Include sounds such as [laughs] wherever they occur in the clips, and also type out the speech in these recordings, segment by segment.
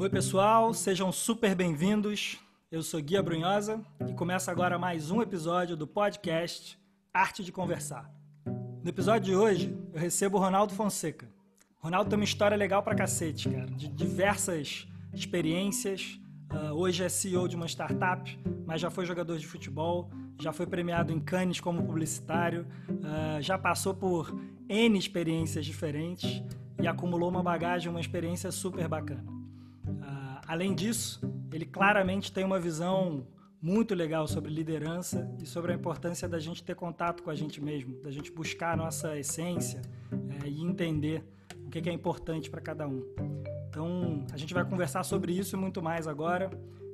Oi, pessoal, sejam super bem-vindos. Eu sou Guia Brunhosa e começa agora mais um episódio do podcast Arte de Conversar. No episódio de hoje, eu recebo o Ronaldo Fonseca. Ronaldo tem uma história legal pra cacete, cara, de diversas experiências. Uh, hoje é CEO de uma startup, mas já foi jogador de futebol, já foi premiado em Cannes como publicitário, uh, já passou por N experiências diferentes e acumulou uma bagagem, uma experiência super bacana. Além disso, ele claramente tem uma visão muito legal sobre liderança e sobre a importância da gente ter contato com a gente mesmo, da gente buscar a nossa essência é, e entender o que é importante para cada um. Então, a gente vai conversar sobre isso e muito mais agora.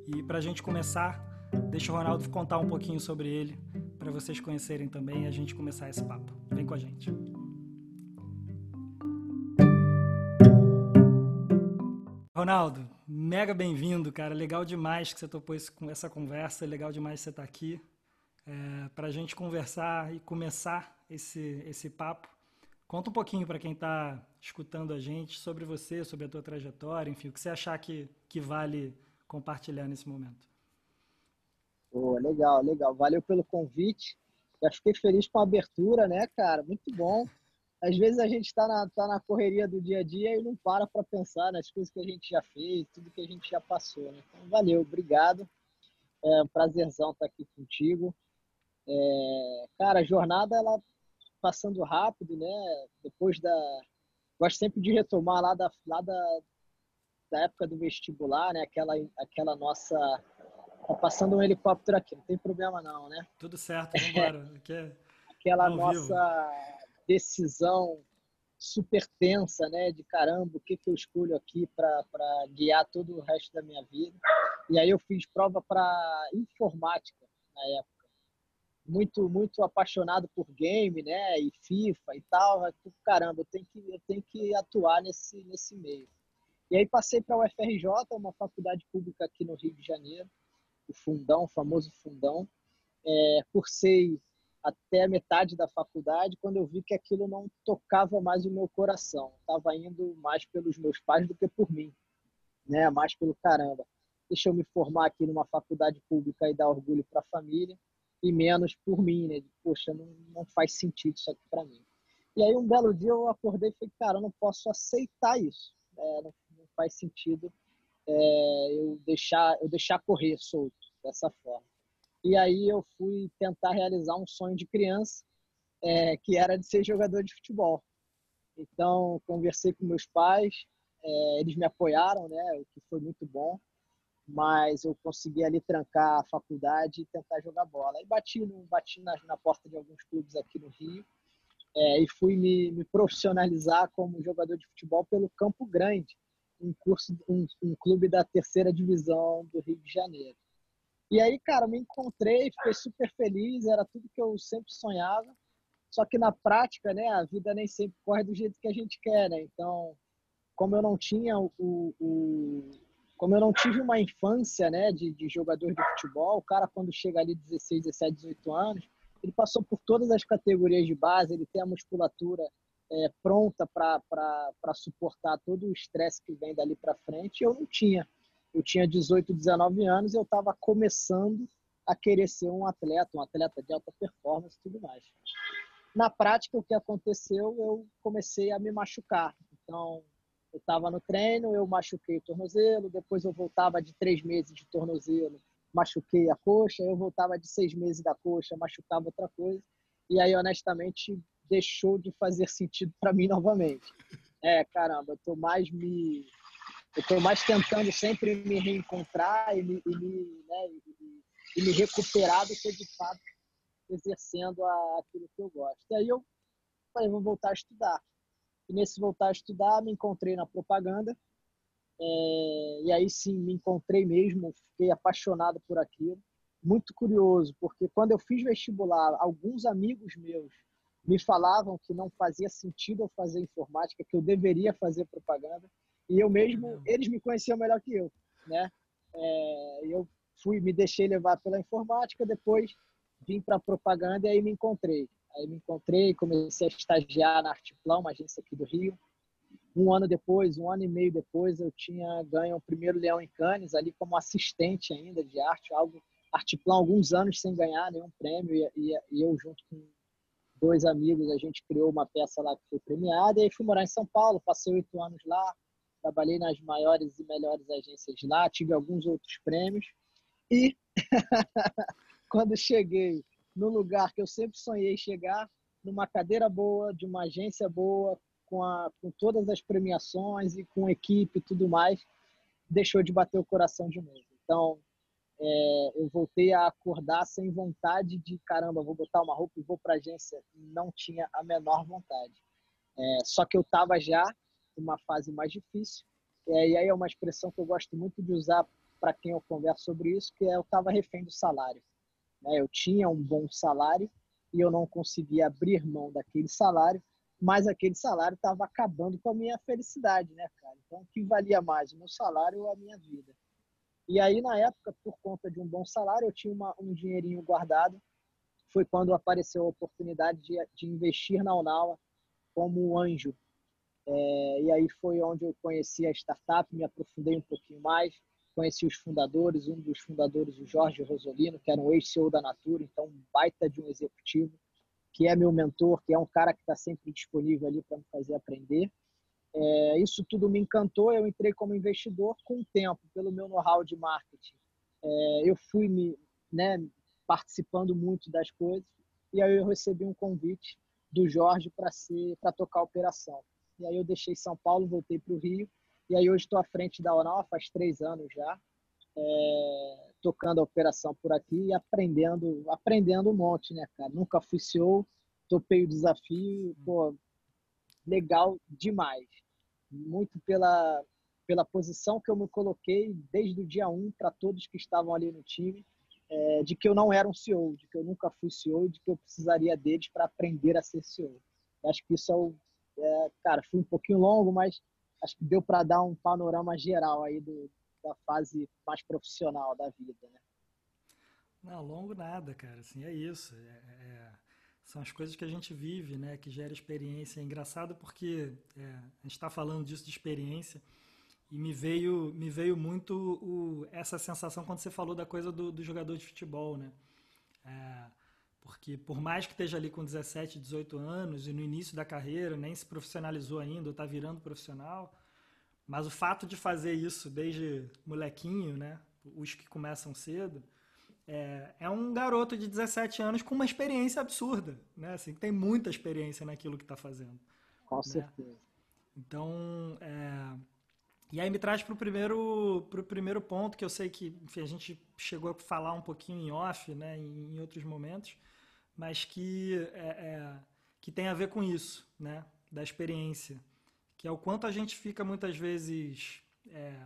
E para a gente começar, deixa o Ronaldo contar um pouquinho sobre ele, para vocês conhecerem também e a gente começar esse papo. Vem com a gente. Ronaldo, mega bem-vindo, cara. Legal demais que você topou com essa conversa. Legal demais você estar tá aqui é, para a gente conversar e começar esse, esse papo. Conta um pouquinho para quem está escutando a gente sobre você, sobre a tua trajetória, enfim, o que você achar que, que vale compartilhar nesse momento. Pô, legal, legal. Valeu pelo convite. Já fiquei feliz com a abertura, né, cara? Muito bom às vezes a gente está na, tá na correria do dia a dia e não para para pensar nas coisas que a gente já fez, tudo que a gente já passou. Né? Então, valeu, obrigado. É um prazerzão estar aqui contigo. É, cara, a jornada ela passando rápido, né? Depois da. Gosto sempre de retomar lá da, lá da, da época do vestibular, né? Aquela, aquela nossa. Tá passando um helicóptero aqui, não tem problema não, né? Tudo certo, vamos embora. [laughs] É aquela nossa decisão super tensa, né? De caramba, o que, que eu escolho aqui para guiar todo o resto da minha vida. E aí eu fiz prova para informática na época. Muito, muito apaixonado por game, né? E FIFA e tal. Caramba, eu tenho que, eu tenho que atuar nesse, nesse meio. E aí passei para o UFRJ, uma faculdade pública aqui no Rio de Janeiro, o Fundão, o famoso Fundão. É, cursei até a metade da faculdade, quando eu vi que aquilo não tocava mais o meu coração. Estava indo mais pelos meus pais do que por mim, né? Mais pelo caramba. Deixa eu me formar aqui numa faculdade pública e dar orgulho para a família e menos por mim, né? Poxa, não, não faz sentido isso aqui para mim. E aí um belo dia eu acordei e falei, cara, eu não posso aceitar isso. É, não, não, faz sentido é, eu deixar eu deixar correr solto dessa forma. E aí eu fui tentar realizar um sonho de criança, é, que era de ser jogador de futebol. Então, conversei com meus pais, é, eles me apoiaram, né, o que foi muito bom, mas eu consegui ali trancar a faculdade e tentar jogar bola. E bati, bati na, na porta de alguns clubes aqui no Rio é, e fui me, me, profissionalizar como jogador de futebol pelo Campo Grande, um, curso, um, um clube da terceira divisão do Rio de Janeiro. E aí, cara, me encontrei, fiquei super feliz, era tudo que eu sempre sonhava. Só que na prática, né, a vida nem sempre corre do jeito que a gente quer, né? Então, como eu não tinha o, o como eu não tive uma infância, né, de, de jogador de futebol, o cara quando chega ali 16, 17, 18 anos, ele passou por todas as categorias de base, ele tem a musculatura é, pronta para suportar todo o estresse que vem dali para frente. Eu não tinha eu tinha 18, 19 anos e eu estava começando a querer ser um atleta, um atleta de alta performance e tudo mais. Na prática, o que aconteceu, eu comecei a me machucar. Então, eu estava no treino, eu machuquei o tornozelo, depois eu voltava de três meses de tornozelo, machuquei a coxa, eu voltava de seis meses da coxa, machucava outra coisa. E aí, honestamente, deixou de fazer sentido para mim novamente. É, caramba, eu tô mais me eu estou mais tentando sempre me reencontrar e me, e me, né, e, e me recuperar do que de fato exercendo a, aquilo que eu gosto. E aí eu falei, vou voltar a estudar. E nesse voltar a estudar, me encontrei na propaganda. É, e aí sim, me encontrei mesmo, fiquei apaixonado por aquilo. Muito curioso, porque quando eu fiz vestibular, alguns amigos meus me falavam que não fazia sentido eu fazer informática, que eu deveria fazer propaganda. E eu mesmo, eles me conheciam melhor que eu, né? É, eu fui, me deixei levar pela informática, depois vim para propaganda e aí me encontrei. Aí me encontrei, comecei a estagiar na Artiplan, uma agência aqui do Rio. um ano depois, um ano e meio depois, eu tinha ganho o primeiro Leão em Cannes, ali como assistente ainda de arte, algo artiplan alguns anos sem ganhar nenhum prêmio, e, e, e, eu junto com dois amigos, a gente criou uma peça lá que foi premiada, e aí fui morar em São Paulo, passei oito anos lá, trabalhei nas maiores e melhores agências lá, tive alguns outros prêmios, e [laughs] quando cheguei no lugar que eu sempre sonhei chegar, numa cadeira boa, de uma agência boa, com, a, com todas as premiações e com equipe e tudo mais, deixou de bater o coração de novo. Então, é, eu voltei a acordar sem vontade de caramba, vou botar uma roupa e vou para agência. Não tinha a menor vontade. É, só que eu estava já uma fase mais difícil. É, e aí é uma expressão que eu gosto muito de usar para quem eu converso sobre isso, que é eu estava refém do salário. Né? Eu tinha um bom salário e eu não conseguia abrir mão daquele salário mas aquele salário estava acabando com a minha felicidade, né, cara? Então, o que valia mais, o meu salário ou a minha vida? E aí, na época, por conta de um bom salário, eu tinha uma, um dinheirinho guardado. Foi quando apareceu a oportunidade de, de investir na Unawa como anjo. É, e aí foi onde eu conheci a startup, me aprofundei um pouquinho mais, conheci os fundadores, um dos fundadores, o Jorge Rosolino, que era um ex-CEO da Natura, então um baita de um executivo que é meu mentor, que é um cara que está sempre disponível ali para me fazer aprender. É, isso tudo me encantou. Eu entrei como investidor com o tempo, pelo meu know-how de marketing. É, eu fui me, né, participando muito das coisas e aí eu recebi um convite do Jorge para ser para tocar a operação. E aí eu deixei São Paulo, voltei para o Rio e aí hoje estou à frente da Onal faz três anos já. É, tocando a operação por aqui e aprendendo, aprendendo um monte, né, cara? Nunca fui CEO, topei o desafio, pô, legal demais. Muito pela, pela posição que eu me coloquei desde o dia 1 para todos que estavam ali no time, é, de que eu não era um CEO, de que eu nunca fui CEO, de que eu precisaria deles para aprender a ser CEO. Eu acho que isso é o. É, cara, fui um pouquinho longo, mas acho que deu para dar um panorama geral aí do, da fase mais profissional da vida, né? Não, longo nada, cara. Assim, é isso. É, é, são as coisas que a gente vive, né? Que gera experiência. É engraçado porque é, a gente está falando disso de experiência e me veio, me veio muito o, essa sensação quando você falou da coisa do, do jogador de futebol, né? É, porque por mais que esteja ali com 17, 18 anos e no início da carreira, nem se profissionalizou ainda, ou está virando profissional, mas o fato de fazer isso desde molequinho, né? Os que começam cedo, é, é um garoto de 17 anos com uma experiência absurda, né? Assim, tem muita experiência naquilo que está fazendo. Com né? certeza. Então, é... e aí me traz para o primeiro, pro primeiro ponto que eu sei que enfim, a gente chegou a falar um pouquinho em off, né? Em, em outros momentos, mas que é, é, que tem a ver com isso, né? Da experiência que é o quanto a gente fica muitas vezes é,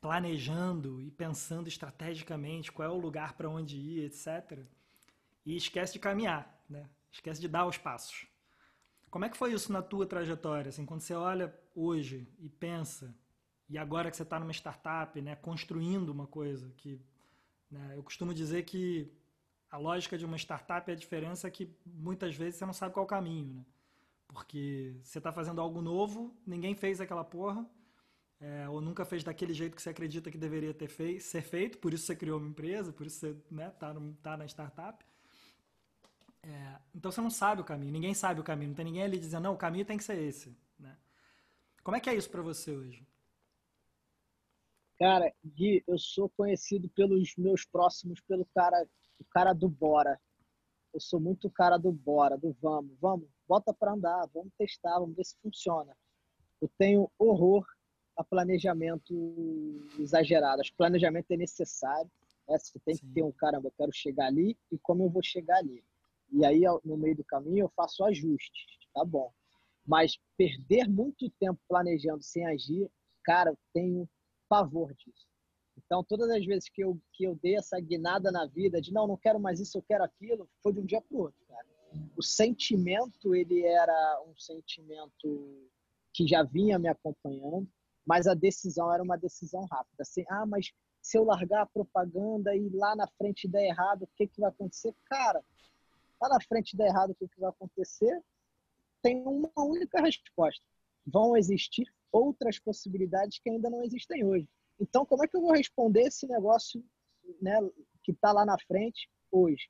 planejando e pensando estrategicamente qual é o lugar para onde ir, etc. E esquece de caminhar, né? Esquece de dar os passos. Como é que foi isso na tua trajetória? Assim, quando você olha hoje e pensa, e agora que você está numa startup, né, construindo uma coisa que, né, eu costumo dizer que a lógica de uma startup é a diferença que muitas vezes você não sabe qual o caminho, né? Porque você está fazendo algo novo, ninguém fez aquela porra, é, ou nunca fez daquele jeito que você acredita que deveria ter fei ser feito, por isso você criou uma empresa, por isso você está né, tá, tá na startup. É, então você não sabe o caminho, ninguém sabe o caminho, não tem ninguém ali dizendo, não, o caminho tem que ser esse. Né? Como é que é isso para você hoje? Cara, Gui, eu sou conhecido pelos meus próximos pelo cara, o cara do bora. Eu sou muito o cara do bora, do vamos, vamos, bota para andar, vamos testar, vamos ver se funciona. Eu tenho horror a planejamento exagerado. Acho que planejamento é necessário. Né? Você tem Sim. que ter um caramba, eu quero chegar ali e como eu vou chegar ali. E aí, no meio do caminho, eu faço ajustes, tá bom. Mas perder muito tempo planejando sem agir, cara, eu tenho pavor disso. Então, todas as vezes que eu, que eu dei essa guinada na vida de não, não quero mais isso, eu quero aquilo, foi de um dia para o outro, cara o sentimento ele era um sentimento que já vinha me acompanhando, mas a decisão era uma decisão rápida. Assim, ah, mas se eu largar a propaganda e lá na frente der errado, o que, que vai acontecer? Cara, lá na frente der errado, o que, que vai acontecer? Tem uma única resposta. vão existir outras possibilidades que ainda não existem hoje. Então, como é que eu vou responder esse negócio né, que está lá na frente hoje?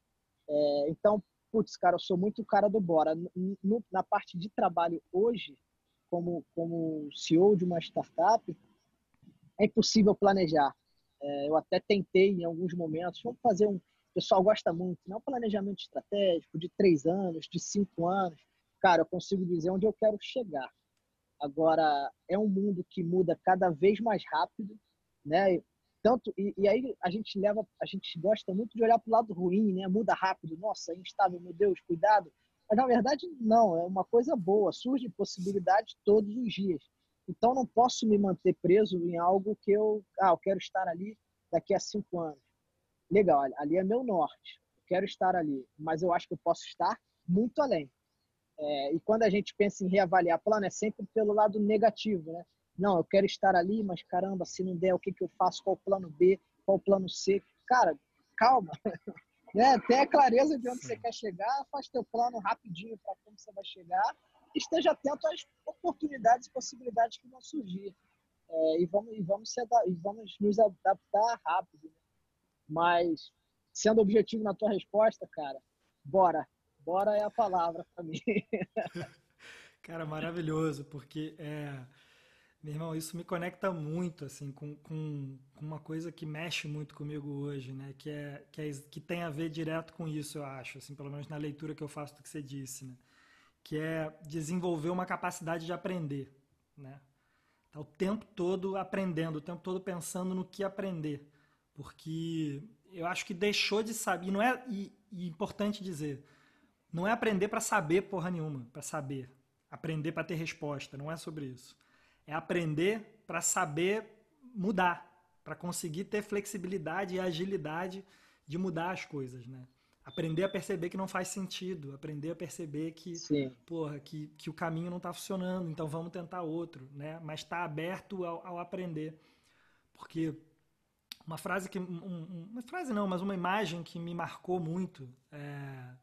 É, então, putz, cara, eu sou muito cara do Bora. No, na parte de trabalho hoje, como, como CEO de uma startup, é impossível planejar. É, eu até tentei em alguns momentos, vamos fazer um. O pessoal gosta muito, não né, planejamento estratégico de três anos, de cinco anos. Cara, eu consigo dizer onde eu quero chegar. Agora, é um mundo que muda cada vez mais rápido, né? Tanto, e, e aí a gente leva, a gente gosta muito de olhar para o lado ruim, né? Muda rápido, nossa, instável, meu Deus, cuidado. Mas na verdade, não, é uma coisa boa, surge possibilidade todos os dias. Então, não posso me manter preso em algo que eu, ah, eu quero estar ali daqui a cinco anos. Legal, ali é meu norte, eu quero estar ali, mas eu acho que eu posso estar muito além. É, e quando a gente pensa em reavaliar plano, é sempre pelo lado negativo, né? Não, eu quero estar ali, mas caramba, se não der, o que, que eu faço? Qual o plano B? Qual o plano C? Cara, calma. [laughs] né? Tenha clareza de onde Sim. você quer chegar, faz teu plano rapidinho para como você vai chegar esteja atento às oportunidades e possibilidades que vão surgir. É, e, vamos, e, vamos se, e vamos nos adaptar rápido. Né? Mas, sendo objetivo na tua resposta, cara, bora. Bora é a palavra para mim. [laughs] cara, maravilhoso, porque, é, meu irmão, isso me conecta muito, assim, com, com, uma coisa que mexe muito comigo hoje, né? Que, é, que, é, que tem a ver direto com isso, eu acho, assim, pelo menos na leitura que eu faço do que você disse, né? que é desenvolver uma capacidade de aprender, né? Tá o tempo todo aprendendo, o tempo todo pensando no que aprender, porque eu acho que deixou de saber, e não é e, e importante dizer, não é aprender para saber porra nenhuma, para saber, aprender para ter resposta, não é sobre isso. É aprender para saber mudar, para conseguir ter flexibilidade e agilidade de mudar as coisas, né? aprender a perceber que não faz sentido, aprender a perceber que, porra, que, que o caminho não está funcionando, então vamos tentar outro, né? Mas está aberto ao, ao, aprender. Porque uma frase que. Um, uma frase não, mas uma imagem que me marcou muito é,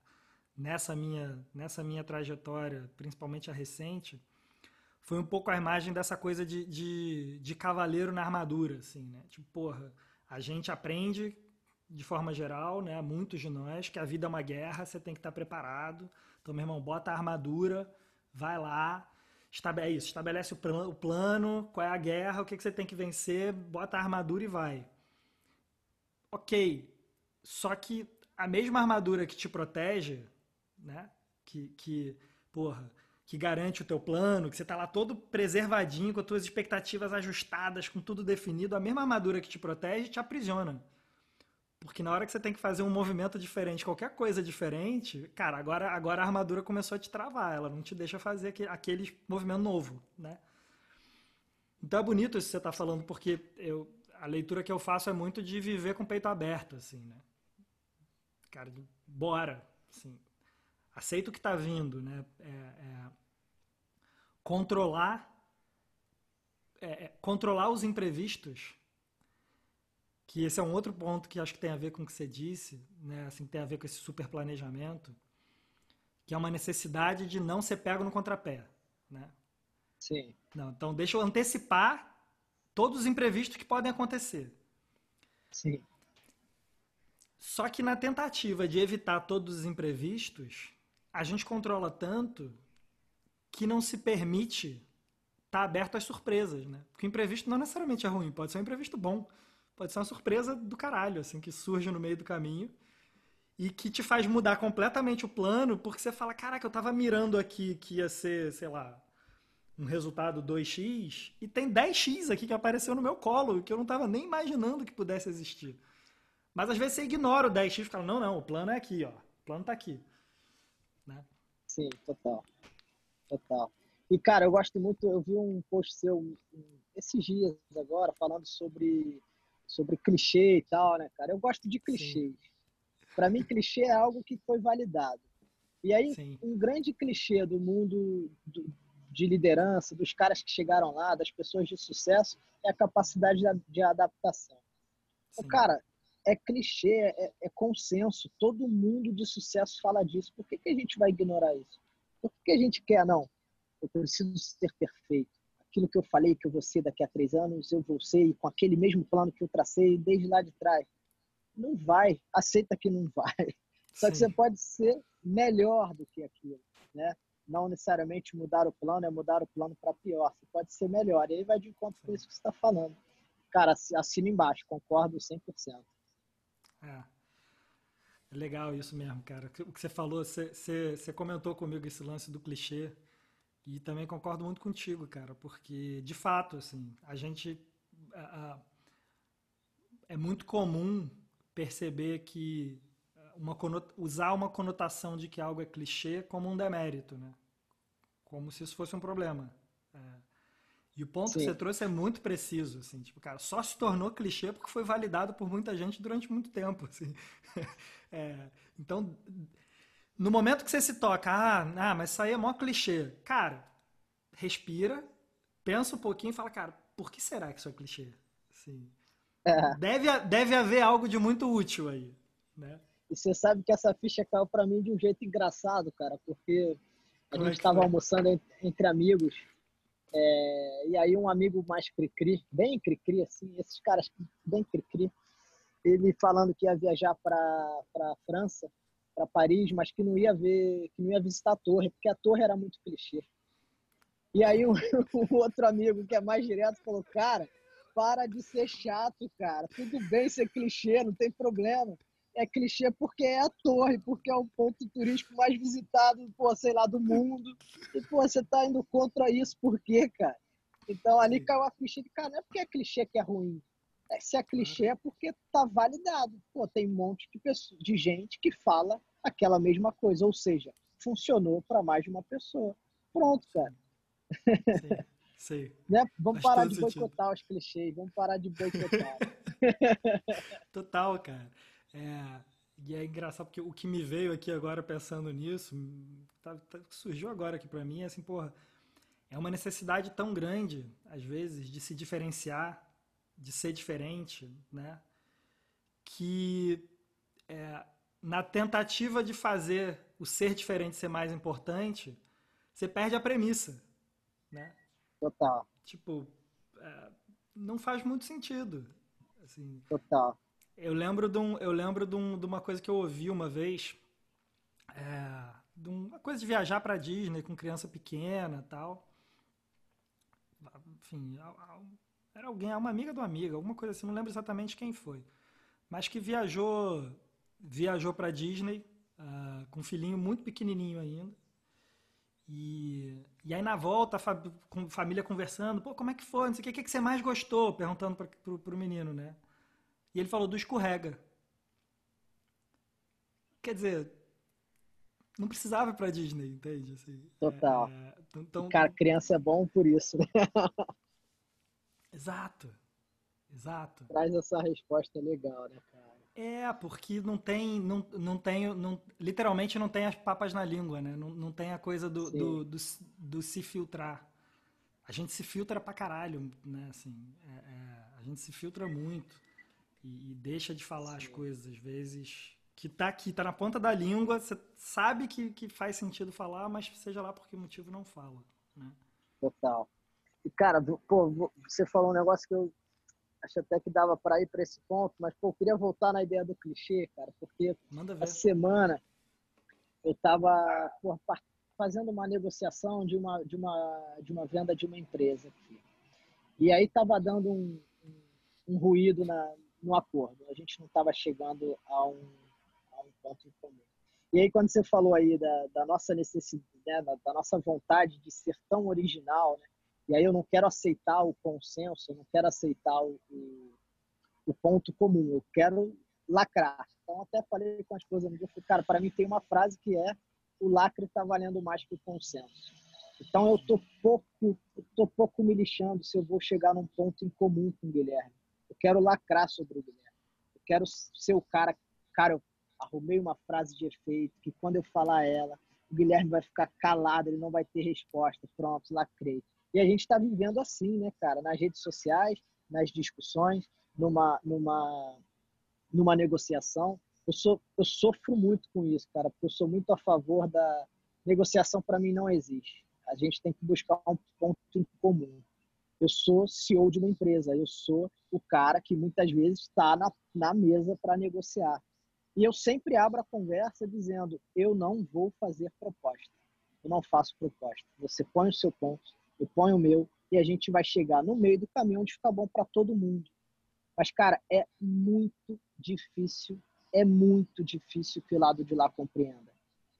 nessa, minha, nessa minha trajetória, principalmente a recente, foi um pouco a imagem dessa coisa de, de, de cavaleiro na armadura, assim, né? Tipo, porra, a gente aprende de forma geral, né? Muitos de nós, que a vida é uma guerra, você tem que estar preparado. Então, meu irmão, bota a armadura, vai lá, estabelece, é isso, estabelece o, plano, o plano, qual é a guerra, o que, que você tem que vencer, bota a armadura e vai. Ok, só que a mesma armadura que te protege, né? Que, que porra, que garante o teu plano, que você está lá todo preservadinho, com as tuas expectativas ajustadas, com tudo definido, a mesma armadura que te protege te aprisiona. Porque na hora que você tem que fazer um movimento diferente, qualquer coisa diferente, cara, agora, agora a armadura começou a te travar, ela não te deixa fazer aquele, aquele movimento novo, né? Então é bonito isso que você está falando, porque eu, a leitura que eu faço é muito de viver com o peito aberto, assim, né? Cara, bora, assim, aceita o que está vindo, né? É, é, controlar, é, é controlar os imprevistos que esse é um outro ponto que acho que tem a ver com o que você disse, né? Assim, tem a ver com esse super planejamento, que é uma necessidade de não ser pego no contrapé, né? Sim. Não, então deixa eu antecipar todos os imprevistos que podem acontecer. Sim. Só que na tentativa de evitar todos os imprevistos, a gente controla tanto que não se permite estar tá aberto às surpresas, né? Porque o imprevisto não necessariamente é ruim, pode ser um imprevisto bom pode ser uma surpresa do caralho, assim, que surge no meio do caminho e que te faz mudar completamente o plano, porque você fala, caraca, eu tava mirando aqui que ia ser, sei lá, um resultado 2x, e tem 10x aqui que apareceu no meu colo, que eu não tava nem imaginando que pudesse existir. Mas às vezes você ignora o 10x e fala, não, não, o plano é aqui, ó. O plano tá aqui. Sim, total. Total. E, cara, eu gosto muito, eu vi um post seu esses dias agora, falando sobre sobre clichê e tal, né, cara? Eu gosto de clichês. Para mim, clichê é algo que foi validado. E aí, Sim. um grande clichê do mundo do, de liderança, dos caras que chegaram lá, das pessoas de sucesso, é a capacidade de, de adaptação. Então, cara, é clichê, é, é, consenso. Todo mundo de sucesso fala disso. Por que, que a gente vai ignorar isso? Por que, que a gente quer, não? eu preciso ser perfeito. Aquilo que eu falei que eu vou ser daqui a três anos, eu vou ser com aquele mesmo plano que eu tracei desde lá de trás. Não vai, aceita que não vai. [laughs] Só Sim. que você pode ser melhor do que aquilo, né? Não necessariamente mudar o plano é mudar o plano para pior. Você pode ser melhor. E aí vai de encontro com isso que você está falando. Cara, assina embaixo, concordo 100%. É. É legal isso mesmo, cara. O que você falou, você, você, você comentou comigo esse lance do clichê. E também concordo muito contigo, cara, porque de fato, assim, a gente é muito comum perceber que uma usar uma conotação de que algo é clichê como um demérito, né? Como se isso fosse um problema. É. E o ponto Sim. que você trouxe é muito preciso, assim, tipo, cara, só se tornou clichê porque foi validado por muita gente durante muito tempo, [laughs] assim. É, então, no momento que você se toca, ah, ah, mas isso aí é mó clichê. Cara, respira, pensa um pouquinho e fala, cara, por que será que isso é clichê? Assim, é. deve, deve haver algo de muito útil aí, né? E você sabe que essa ficha caiu para mim de um jeito engraçado, cara, porque a Como gente estava é almoçando entre amigos é, e aí um amigo mais cri-cri, bem cri-cri, assim, esses caras bem cri-cri, ele falando que ia viajar para França, para Paris, mas que não ia ver, que não ia visitar a torre, porque a torre era muito clichê. E aí um, [laughs] um outro amigo que é mais direto falou, cara, para de ser chato, cara. Tudo bem ser clichê, não tem problema é clichê porque é a torre, porque é o ponto turístico mais visitado, pô, sei lá, do mundo. E, pô, você tá indo contra isso, por quê, cara? Então ali caiu a ficha de, cara, não é porque é clichê que é ruim. É, se é clichê é porque tá validado. Pô, tem um monte de, pessoa, de gente que fala aquela mesma coisa, ou seja, funcionou para mais de uma pessoa. Pronto, cara. Sim, sim. [laughs] né? Vamos Faz parar de boicotar sentido. os clichês, vamos parar de boicotar. [laughs] Total, cara. É, e é engraçado porque o que me veio aqui agora pensando nisso, tá, tá, surgiu agora aqui para mim, é assim, porra, é uma necessidade tão grande, às vezes, de se diferenciar, de ser diferente, né? Que é, na tentativa de fazer o ser diferente ser mais importante, você perde a premissa, né? Total. Tipo, é, não faz muito sentido. Assim, Total. Eu lembro de, um, eu lembro de, um, de uma coisa que eu ouvi uma vez, é, de uma coisa de viajar para Disney com criança pequena tal. Enfim, era alguém, uma amiga de uma amiga, alguma coisa assim, não lembro exatamente quem foi. Mas que viajou viajou para Disney uh, com um filhinho muito pequenininho ainda. E, e aí na volta, a com família conversando, pô, como é que foi? Não sei o que, o que, que você mais gostou? Perguntando para pro menino, né? E ele falou do escorrega. Quer dizer, não precisava para Disney, entende? Assim, Total. É, então, Cara, criança é bom por isso. [laughs] Exato. Exato. Traz essa resposta legal, né, cara? É, porque não tem, não, não tem, não, literalmente não tem as papas na língua, né? Não, não tem a coisa do, do, do, do, se filtrar. A gente se filtra pra caralho, né? Assim, é, é, a gente se filtra muito e, e deixa de falar Sim. as coisas, às vezes, que tá aqui, tá na ponta da língua, você sabe que, que faz sentido falar, mas seja lá por que motivo não fala, né? Total. E, cara, pô, você falou um negócio que eu acho até que dava para ir para esse ponto, mas, pô, eu queria voltar na ideia do clichê, cara, porque essa semana eu tava pô, fazendo uma negociação de uma, de, uma, de uma venda de uma empresa aqui. E aí tava dando um, um, um ruído na, no acordo. A gente não estava chegando a um, a um ponto em comum. E aí, quando você falou aí da, da nossa necessidade, né, da, nossa vontade de ser tão original, né, e aí eu não quero aceitar o consenso, eu não quero aceitar o, o, o ponto comum, eu quero lacrar. Então, até falei com a esposa dia, falei, cara, para mim tem uma frase que é o lacre está valendo mais que o consenso. Então, eu tô pouco, eu tô pouco me lixando se eu vou chegar num ponto em comum com o Guilherme. Quero lacrar sobre o Guilherme. Eu quero ser o cara, cara, eu arrumei uma frase de efeito que quando eu falar ela, o Guilherme vai ficar calado, ele não vai ter resposta. Pronto, lacrei. E a gente está vivendo assim, né, cara? Nas redes sociais, nas discussões, numa, numa, numa negociação. Eu, sou, eu sofro muito com isso, cara, porque eu sou muito a favor da negociação. Para mim, não existe. a gente tem que buscar um ponto em comum. Eu sou CEO de uma empresa, eu sou o cara que muitas vezes está na, na mesa para negociar. E eu sempre abro a conversa dizendo: eu não vou fazer proposta. Eu não faço proposta. Você põe o seu ponto, eu ponho o meu, e a gente vai chegar no meio do caminho onde fica bom para todo mundo. Mas, cara, é muito difícil, é muito difícil que o lado de lá compreenda.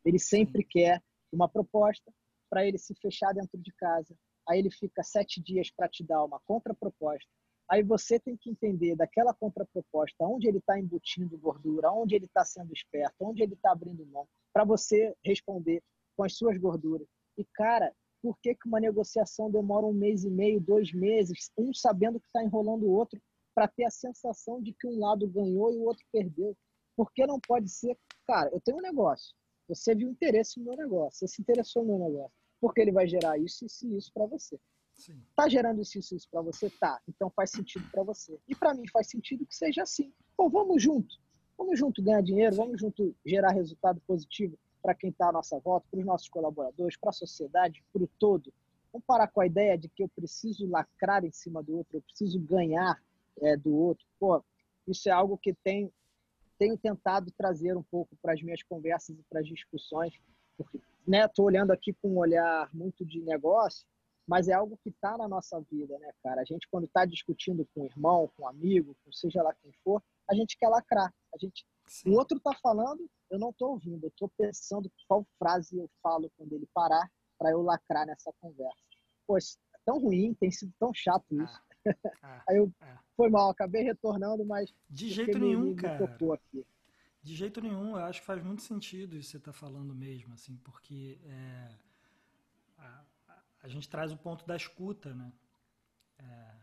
Ele sempre quer uma proposta para ele se fechar dentro de casa. Aí ele fica sete dias para te dar uma contraproposta. Aí você tem que entender daquela contraproposta onde ele está embutindo gordura, onde ele está sendo esperto, onde ele está abrindo mão, para você responder com as suas gorduras. E, cara, por que, que uma negociação demora um mês e meio, dois meses, um sabendo que está enrolando o outro, para ter a sensação de que um lado ganhou e o outro perdeu? Por que não pode ser, cara, eu tenho um negócio, você viu interesse no meu negócio, você se interessou no meu negócio, porque ele vai gerar isso, isso e isso para você. Sim. Tá gerando isso, isso, isso para você? Tá. Então faz sentido para você. E para mim faz sentido que seja assim. Pô, vamos junto. Vamos junto ganhar dinheiro, vamos junto gerar resultado positivo para quem está à nossa volta, para os nossos colaboradores, para a sociedade, para o todo. Vamos parar com a ideia de que eu preciso lacrar em cima do outro, eu preciso ganhar é, do outro. Pô, isso é algo que tem, tenho tentado trazer um pouco para as minhas conversas e para as discussões, porque estou né, olhando aqui com um olhar muito de negócio, mas é algo que está na nossa vida, né, cara? A gente, quando está discutindo com um irmão, com um amigo, com seja lá quem for, a gente quer lacrar. A gente, o outro está falando, eu não estou ouvindo, eu estou pensando qual frase eu falo quando ele parar para eu lacrar nessa conversa. Poxa, é tão ruim, tem sido tão chato ah, isso. Ah, [laughs] Aí eu, ah. foi mal, acabei retornando, mas... De jeito nenhum, me, cara. De jeito nenhum, eu acho que faz muito sentido isso que você está falando mesmo, assim, porque é, a, gente traz o ponto da escuta, né? É,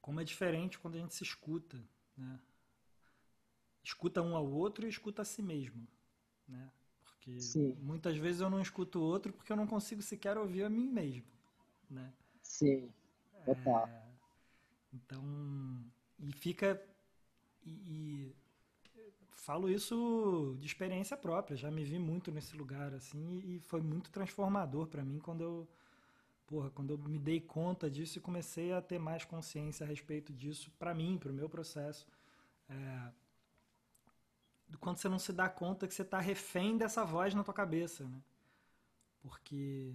como é diferente quando a gente se escuta, né? escuta um ao outro e escuta a si mesmo, né? Porque Sim. muitas vezes eu não escuto o outro porque eu não consigo sequer ouvir a mim mesmo, né? Sim, total. É, então, e fica e, e, falo isso de experiência própria, já me vi muito nesse lugar assim e foi muito transformador para mim quando eu porra, quando eu me dei conta disso e comecei a ter mais consciência a respeito disso para mim, para o meu processo. É, quando você não se dá conta que você está refém dessa voz na tua cabeça, né? Porque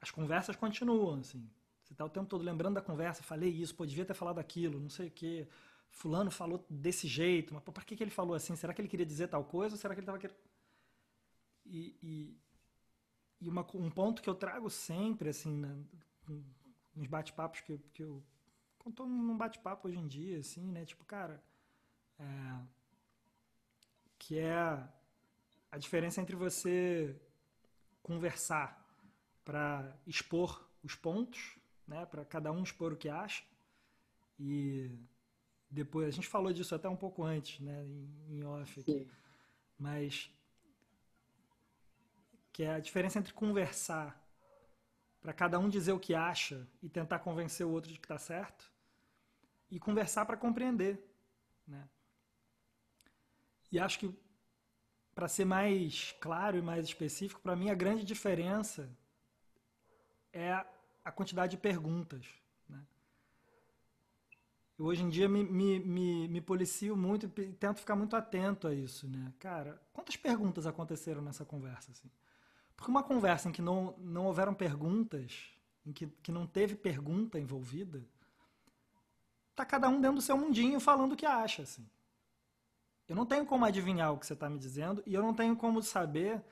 as conversas continuam, assim. Você está o tempo todo lembrando da conversa, falei isso, pô, devia ter falado aquilo, não sei o quê. Fulano falou desse jeito, mas para que, que ele falou assim? Será que ele queria dizer tal coisa ou será que ele estava querendo... E, e, e uma, um ponto que eu trago sempre, assim, né, nos bate-papos que, que eu... Quando estou num bate-papo hoje em dia, assim, né? Tipo, cara... É, que é a diferença entre você conversar para expor os pontos, né, para cada um expor o que acha, e depois a gente falou disso até um pouco antes, né, em, em off aqui, Sim. mas que é a diferença entre conversar para cada um dizer o que acha e tentar convencer o outro de que está certo, e conversar para compreender, né? E acho que, para ser mais claro e mais específico, para mim a grande diferença é a quantidade de perguntas. Eu hoje em dia me, me, me, me policio muito e tento ficar muito atento a isso. Né? Cara, quantas perguntas aconteceram nessa conversa? Assim? Porque uma conversa em que não, não houveram perguntas, em que, que não teve pergunta envolvida, tá cada um dentro do seu mundinho falando o que acha. Assim. Eu não tenho como adivinhar o que você está me dizendo e eu não tenho como saber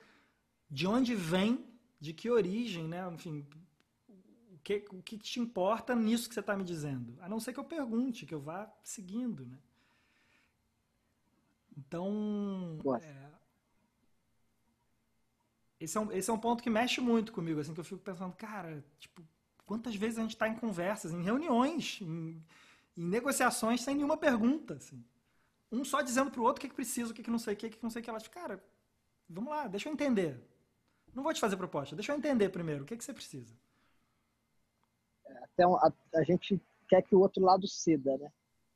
de onde vem, de que origem, né? Enfim, que, o que te importa nisso que você está me dizendo? A não ser que eu pergunte, que eu vá seguindo, né? Então, é, esse, é um, esse é um ponto que mexe muito comigo, assim, que eu fico pensando, cara, tipo, quantas vezes a gente está em conversas, em reuniões, em, em negociações sem nenhuma pergunta, assim um só dizendo pro outro o que, que precisa, o que, que não sei o que, que não sei o que ela. Cara, vamos lá, deixa eu entender. Não vou te fazer proposta, deixa eu entender primeiro o que, que você precisa. É, até a, a gente quer que o outro lado ceda, né?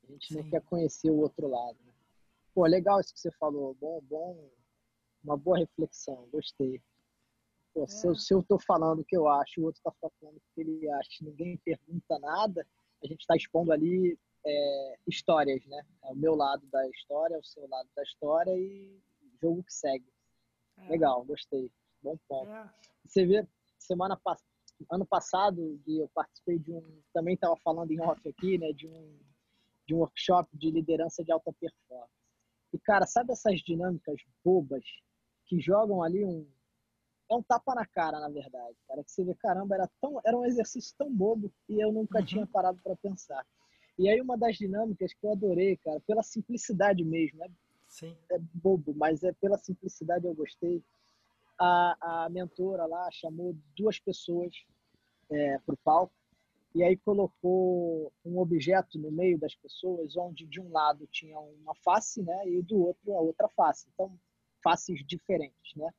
A gente Sim. não quer conhecer o outro lado. Pô, legal isso que você falou. Bom, bom, uma boa reflexão. Gostei. Pô, é. se, eu, se eu tô falando o que eu acho, o outro tá falando o que ele acha, ninguém pergunta nada, a gente está expondo ali é, histórias, né? É o meu lado da história, o seu lado da história e jogo que segue. É. Legal, gostei. Bom ponto. É. Você vê, semana passada, ano passado, eu participei de um, também estava falando em off aqui, né? De um, de um workshop de liderança de alta performance. E, cara, sabe essas dinâmicas bobas que jogam ali um. É um tapa na cara, na verdade, cara. Que você vê, caramba, era, tão, era um exercício tão bobo e eu nunca uhum. tinha parado para pensar. E aí, uma das dinâmicas que eu adorei, cara, pela simplicidade mesmo, é, Sim. é bobo, mas é pela simplicidade eu gostei. A, a mentora lá chamou duas pessoas é, para o palco e aí colocou um objeto no meio das pessoas, onde de um lado tinha uma face, né, e do outro a outra face. Então, faces diferentes, né?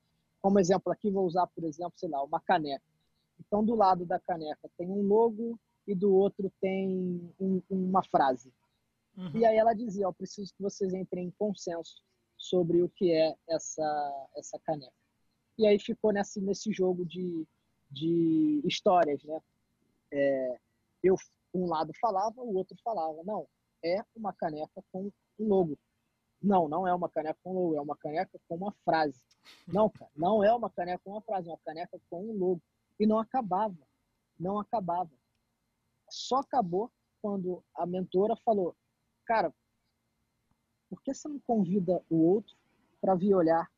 Como exemplo aqui, vou usar, por exemplo, sei lá, uma caneca. Então, do lado da caneca tem um logo e do outro tem um, uma frase. Uhum. E aí ela dizia, eu preciso que vocês entrem em consenso sobre o que é essa, essa caneca. E aí ficou nesse, nesse jogo de, de histórias, né? É, eu um lado falava, o outro falava, não, é uma caneca com um logo. Não, não é uma caneca com logo, é uma caneca com uma frase. Não, cara, não é uma caneca com uma frase, é uma caneca com um logo. E não acabava, não acabava. Só acabou quando a mentora falou, cara, por que você não convida o outro para vir olhar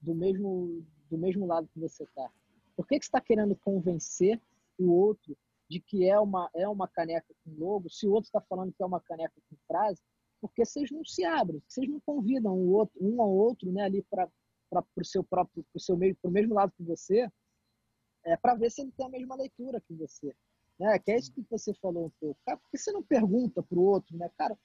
do mesmo do mesmo lado que você está? Por que, que você está querendo convencer o outro de que é uma, é uma caneca com logo, se o outro está falando que é uma caneca com frase, porque vocês não se abrem, vocês não convidam o outro, um ao outro né, ali para o seu próprio, para o seu meio, mesmo lado que você, é, para ver se ele tem a mesma leitura que você. Né? Que é isso que você falou um pouco. Cara, por que você não pergunta para o outro, né? Cara,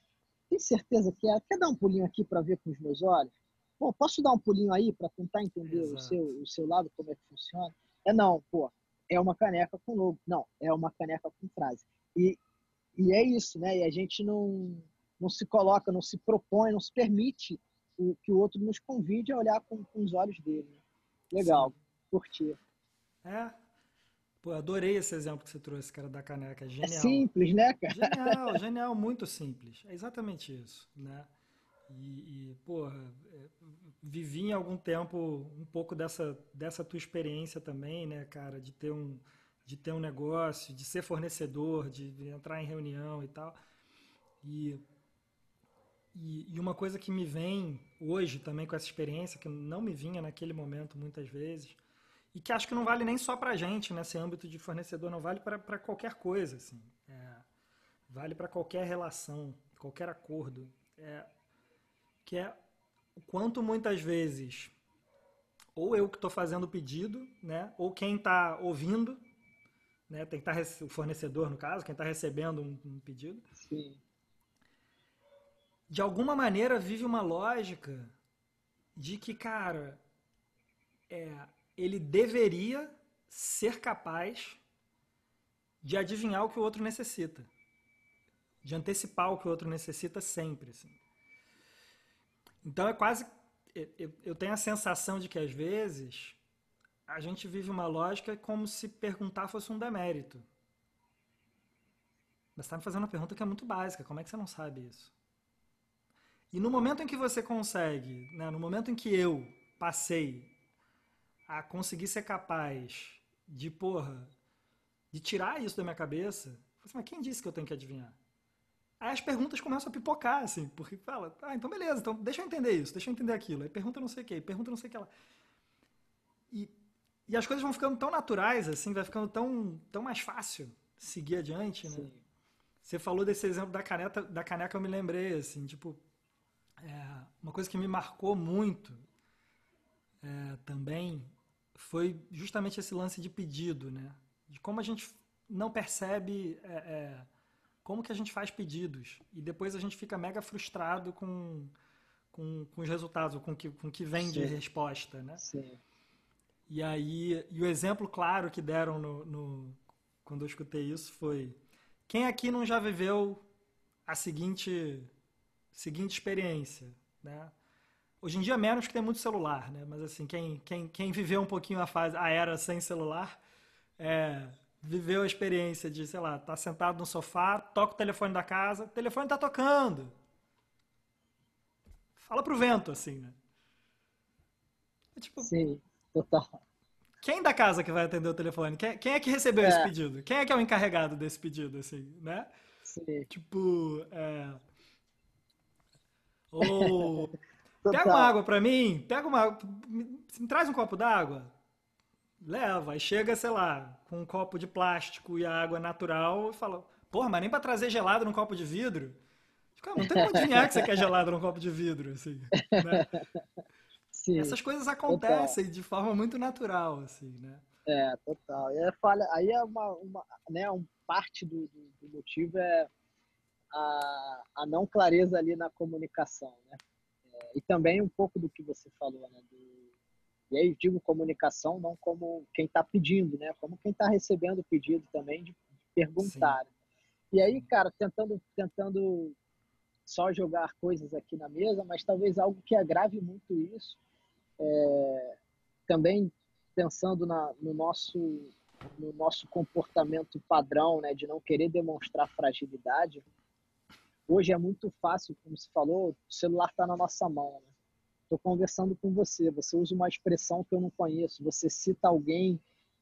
tem certeza que é? Quer dar um pulinho aqui para ver com os meus olhos? Pô, posso dar um pulinho aí para tentar entender o seu, o seu lado, como é que funciona? É não, pô, é uma caneca com logo. Não, é uma caneca com frase. E, e é isso, né? E a gente não, não se coloca, não se propõe, não se permite o, que o outro nos convide a olhar com, com os olhos dele. Né? Legal, Sim. curtir. É. Pô, adorei esse exemplo que você trouxe, cara, da caneca. É genial. É simples, né, cara? Genial, genial, muito simples. É exatamente isso, né? E, e porra, é, vivi em algum tempo um pouco dessa, dessa tua experiência também, né, cara, de ter um de ter um negócio, de ser fornecedor, de entrar em reunião e tal. E, e, e, uma coisa que me vem hoje também com essa experiência, que não me vinha naquele momento muitas vezes, e que acho que não vale nem só para gente, nesse âmbito de fornecedor, não vale para qualquer coisa, assim. É, vale para qualquer relação, qualquer acordo. É, que é o quanto muitas vezes ou eu que estou fazendo o pedido, né, ou quem está ouvindo, né, tem que estar tá o fornecedor no caso, quem está recebendo um, um, pedido, Sim. de alguma maneira vive uma lógica de que, cara, é, ele deveria ser capaz de adivinhar o que o outro necessita, de antecipar o que o outro necessita sempre, assim. Então é quase. Eu tenho a sensação de que às vezes a gente vive uma lógica como se perguntar fosse um demérito. Mas está me fazendo uma pergunta que é muito básica. Como é que você não sabe isso? E no momento em que você consegue, né, no momento em que eu passei a conseguir ser capaz de, porra, de tirar isso da minha cabeça, mas quem disse que eu tenho que adivinhar? Aí as perguntas começam a pipocar, assim, porque fala, ah, então beleza, então deixa eu entender isso, deixa eu entender aquilo. Aí pergunta não sei o que, pergunta não sei o que lá. E, e as coisas vão ficando tão naturais, assim, vai ficando tão, tão mais fácil seguir adiante, né? Sim. Você falou desse exemplo da caneta, da caneca, eu me lembrei, assim, tipo, é, uma coisa que me marcou muito é, também foi justamente esse lance de pedido, né? De como a gente não percebe é, é como que a gente faz pedidos e depois a gente fica mega frustrado com, com, com os resultados, com que, com que vem Sim. de resposta, né? Sim. E aí, e o exemplo claro que deram no, no, quando eu escutei isso foi quem aqui não já viveu a seguinte seguinte experiência, né? Hoje em dia menos que tem muito celular, né? Mas assim, quem, quem, quem viveu um pouquinho a fase, a era sem celular, é, viveu a experiência de, sei lá, tá sentado no sofá, toca o telefone da casa, o telefone tá tocando. Fala pro vento, assim, né? É tipo, Sim, total. Quem da casa que vai atender o telefone? Quem, quem é que recebeu é. esse pedido? Quem é que é o encarregado desse pedido, assim, né? Sim. Tipo, é... Ou... [laughs] Pega uma água pra mim, pega uma... Me traz um copo d'água. Leva, aí chega, sei lá, com um copo de plástico e a água natural e fala, porra, mas nem pra trazer gelado num copo de vidro? Cara, não tem como adivinhar que você quer gelado num copo de vidro, assim, né? [laughs] Sim, Essas coisas acontecem total. de forma muito natural, assim, né? É, total. E aí, falha, aí é uma, uma, né, um parte do, do, do motivo é a, a, não clareza ali na comunicação, né? É, e também um pouco do que você falou, né? Do, e aí digo comunicação não como quem está pedindo, né? Como quem está recebendo o pedido também de perguntar. Sim. E aí, cara, tentando, tentando só jogar coisas aqui na mesa, mas talvez algo que agrave muito isso, é, também pensando na, no nosso no nosso comportamento padrão, né, de não querer demonstrar fragilidade. Hoje é muito fácil, como se falou, o celular está na nossa mão. Né? Estou conversando com você, você usa uma expressão que eu não conheço, você cita alguém